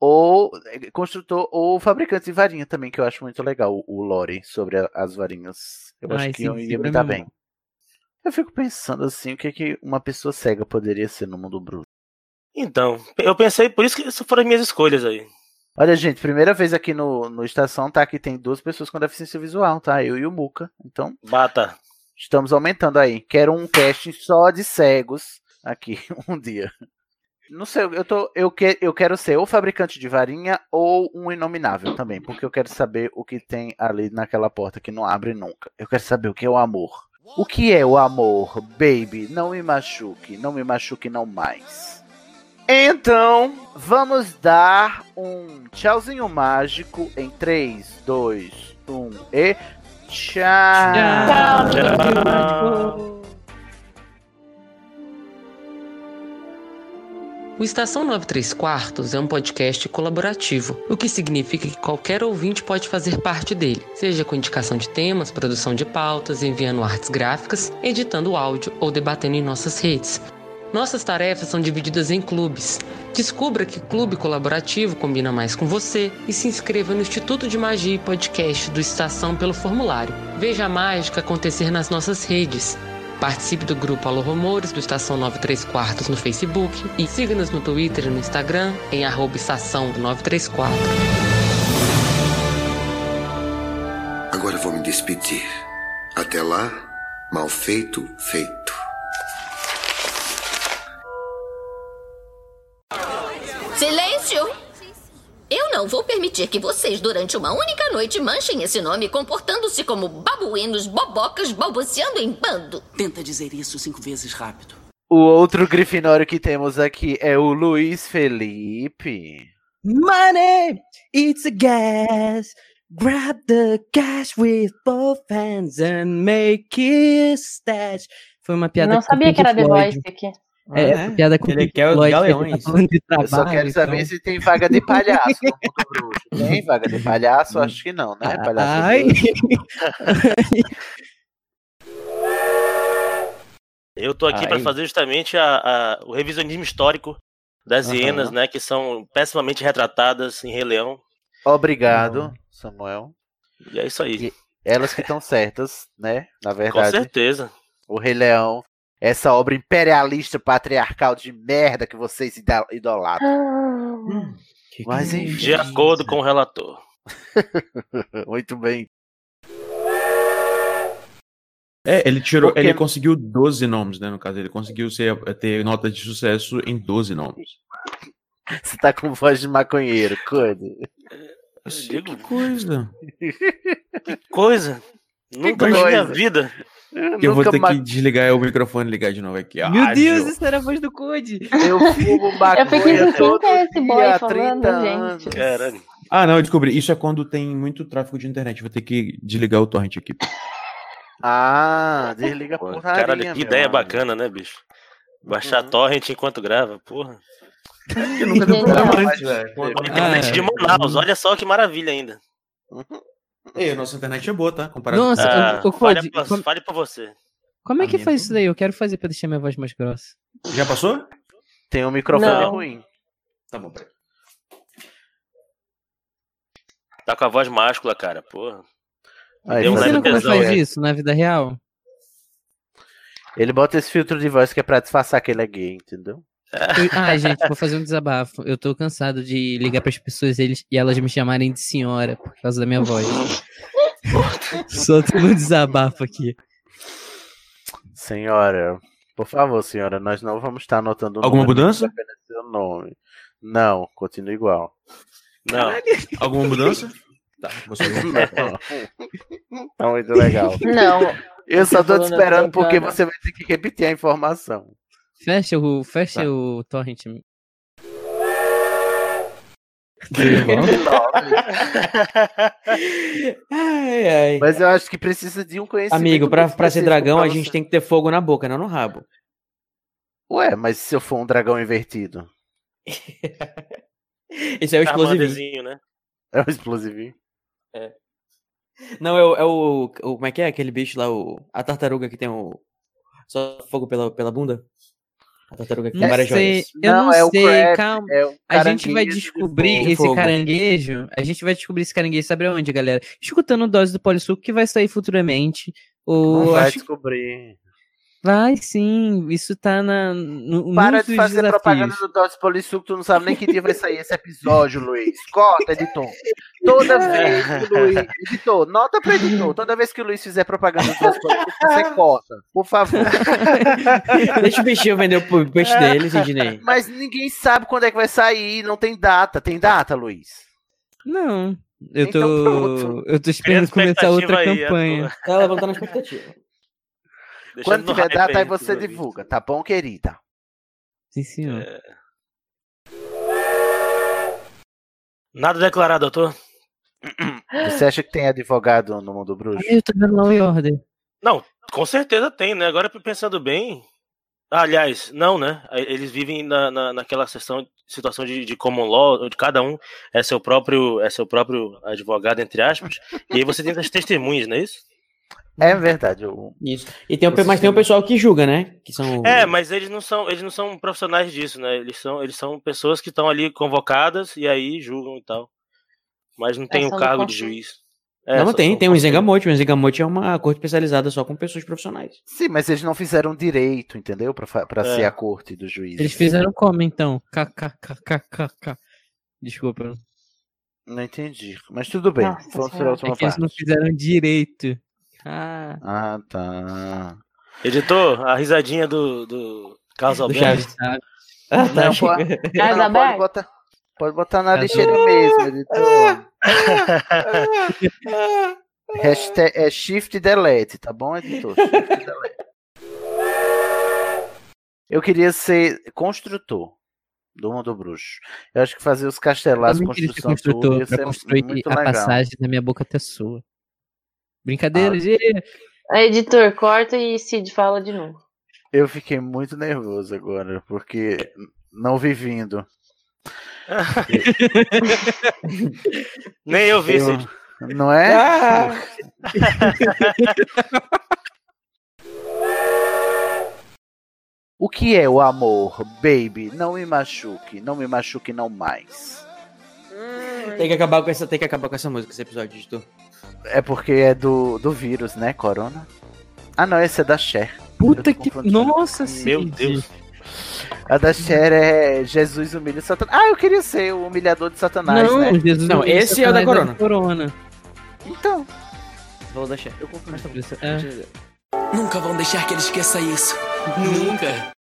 ou construtor ou fabricante de varinha também, que eu acho muito legal o- lore sobre a- as varinhas. Eu Ai, acho que sim, eu ia me dar é bem. Eu fico pensando assim, o que, que uma pessoa cega poderia ser no mundo bruxo. Então, eu pensei, por isso que essas foram as minhas escolhas aí. Olha, gente, primeira vez aqui no, no Estação, tá? Que tem duas pessoas com deficiência visual, tá? Eu e o Muca. Então, Bata. estamos aumentando aí. Quero um casting só de cegos aqui um dia. Não sei, eu, tô, eu, que, eu quero ser ou fabricante de varinha ou um inominável também, porque eu quero saber o que tem ali naquela porta que não abre nunca. Eu quero saber o que é o amor. O que é o amor, baby? Não me machuque, não me machuque não mais. Então, vamos dar um tchauzinho mágico em 3, 2, 1 e tchau. Tchau. O Estação 93 Quartos é um podcast colaborativo, o que significa que qualquer ouvinte pode fazer parte dele, seja com indicação de temas, produção de pautas, enviando artes gráficas, editando áudio ou debatendo em nossas redes. Nossas tarefas são divididas em clubes. Descubra que clube colaborativo combina mais com você e se inscreva no Instituto de Magia e Podcast do Estação pelo formulário. Veja a mágica acontecer nas nossas redes. Participe do grupo Alô Rumores do Estação 93 Quartos no Facebook e siga-nos no Twitter e no Instagram em arroba estação 934. Agora vou me despedir. Até lá, mal feito, feito. Não vou permitir que vocês, durante uma única noite, manchem esse nome comportando-se como babuínos, bobocas, balbuciando em bando. Tenta dizer isso cinco vezes rápido. O outro grifinório que temos aqui é o Luiz Felipe. Money, it's a gas. Grab the cash with both hands and make it stash. Foi uma piada Não com sabia Pink que era The. Voice aqui. É, Ah, é? piada com Ele Pink quer os que ele galeões. tá de Eu só trabalho, quero saber então. se tem vaga de palhaço no mundo bruxo. Tem vaga de palhaço? Acho que não, né? Palhaço Ai. Eu tô aqui pra Ai. fazer justamente a- a- o revisionismo histórico das hienas, né? Que são pessimamente retratadas em Rei Leão. Obrigado, Samuel. E é isso aí. Elas que estão certas, né? Na Com verdade. certeza. O Rei Leão, essa obra imperialista patriarcal de merda que vocês idolatram. Ah. Mas enfim. De acordo com o relator. Muito bem. É, ele tirou, Porque- ele conseguiu 12 nomes, né? No caso, ele conseguiu ser, ter nota de sucesso em 12 nomes. Você tá com voz de maconheiro, coisa. Que coisa. coisa. Nunca na minha vida. Eu vou nunca ter ma- que desligar o microfone e ligar de novo aqui. Meu Ah, Deus, isso era a voz do Code. Eu fumo maconha Eu fiquei assim, todo quem é esse boy dia falando, 30 gente? anos. Caralho. Ah, não, eu descobri. Isso é quando tem muito tráfego de internet. Vou ter que desligar o torrent aqui. Ah, desliga a porra. Caralho, que ideia bacana, né, bicho? Baixar torrent enquanto grava, porra. Eu nunca deu problema antes, velho. Internet de Manaus, olha só que maravilha ainda. Ei, a nossa internet é boa, tá? Comparado Nossa, com... Ah, o- o fale, como- fale pra você. Como é A que faz isso daí? Eu quero fazer pra deixar minha voz mais grossa. Já passou? Tem um microfone Não. ruim. Tá bom, peraí. Tá com a voz máscula, cara, porra. Aí, Deu um Você nunca tesão, faz é. isso na vida real? Ele bota esse filtro de voz que é pra disfarçar que ele é gay, entendeu? Eu- ah, gente, vou fazer um desabafo. Eu tô cansado de ligar pras pessoas eles, e elas me chamarem de senhora por causa da minha voz. Só tô no desabafo aqui. Senhora, por favor, senhora, nós não vamos estar anotando o Alguma mudança? seu nome. Não, continua igual. Não. Alguma mudança? Tá, você Não. Tá muito legal. Não. Eu só tô te esperando porque você vai ter que repetir a informação. Fecha o, fecha Tá. o torrent. Ai, ai. Mas eu acho que precisa de um conhecimento. Amigo, pra, pra ser dragão, pra a gente tem que ter fogo na boca, não no rabo. Ué, mas se eu for um dragão invertido? Esse é o explosivinho. Charmanderzinho, né? É um explosivinho? Não, é o, é o, o- Como é que é aquele bicho lá? O, a tartaruga que tem o. Só fogo pela, pela bunda? A tartaruga que tem Não várias sei, joias. eu não, é o sei, crab, calma. é o a gente vai de descobrir fogo. esse caranguejo. A gente vai descobrir esse caranguejo, sabe onde, galera? Escutando dose do Polissuco que vai sair futuramente. Ou Não vai acho- descobrir. Vai sim, isso tá na, no, Para de fazer desafios. propaganda do Dodge Polissuco, tu não sabe nem que dia vai sair esse episódio, Luiz. Corta, editor. Toda vez que o Luiz. Editor, nota pro editor. Toda vez que o Luiz fizer propaganda do Dodge Polissuco, você corta. Por favor. Deixa o bichinho vender o peixe dele, Sidney. Mas ninguém sabe quando é que vai sair, não tem data. Tem data, Luiz? Não, eu tô, Então pronto. eu tô esperando começar outra aí, campanha. Arthur. Tá levantando a expectativa. Quando tiver hype data, aí você divulga, tá bom, querida? Sim, senhor. É. Nada declarado, doutor. Você acha que tem advogado no mundo bruxo? Eu tô vendo Law and Order. Não, com certeza tem, né? Agora pensando bem. Ah, aliás, não, né? Eles vivem na, na, naquela sessão, situação de, de common law, onde cada um é seu próprio, é seu próprio advogado, entre aspas. e aí você tem as testemunhas, não é isso? É verdade. Eu... Isso. E tem o, mas tem o pessoal que julga, né? Que são. É, mas eles não são, eles não são profissionais disso, né? Eles são, eles são pessoas que estão ali convocadas e aí julgam e tal. Mas não tem o do cargo de juiz. É, não, tem, tem um conselho. Zengamote. O Zengamote é uma corte especializada só com pessoas profissionais. Sim, mas eles não fizeram direito, entendeu? Pra, pra É. ser a corte dos juízes. Eles fizeram como então? KKKKK. Desculpa. Não entendi. Mas tudo bem. Nossa Vamos para a última É que eles parte. não fizeram direito. Ah. Ah, tá. Editor, a risadinha do, do Carlos Alberto. Ah, Não, tá. pô- Casa não, pode aberta? botar, pode botar na lixeira mesmo, editor. Hashtag, é shift delete, tá bom, editor? Shift delete. Eu queria ser construtor do mundo bruxo. Eu acho que fazer os castelados, construção tudo, construtor ia pra ser construir muito a legal. passagem da minha boca até sua. Brincadeira, Ah. Editor, corta e Cid fala de novo. Eu fiquei muito nervoso agora, porque não vi vindo. Nem eu vi, Eu- Cid. Não é? Ah! O que é o amor, baby? Não me machuque, não me machuque não mais. Tem que acabar com essa, tem que acabar com essa música, esse episódio, editor. É porque é do, do vírus, né, corona? Ah não, esse é da Cher. Puta Eu que. Nossa, Meu Cid. Deus. A da Cher é Jesus humilha Satanás. Ah, eu queria ser o humilhador de Satanás, Não, né? Jesus Não, não, esse é o da Corona. Corona. Então, Vou deixar. É. Nunca vão deixar que ele esqueça isso. Nunca.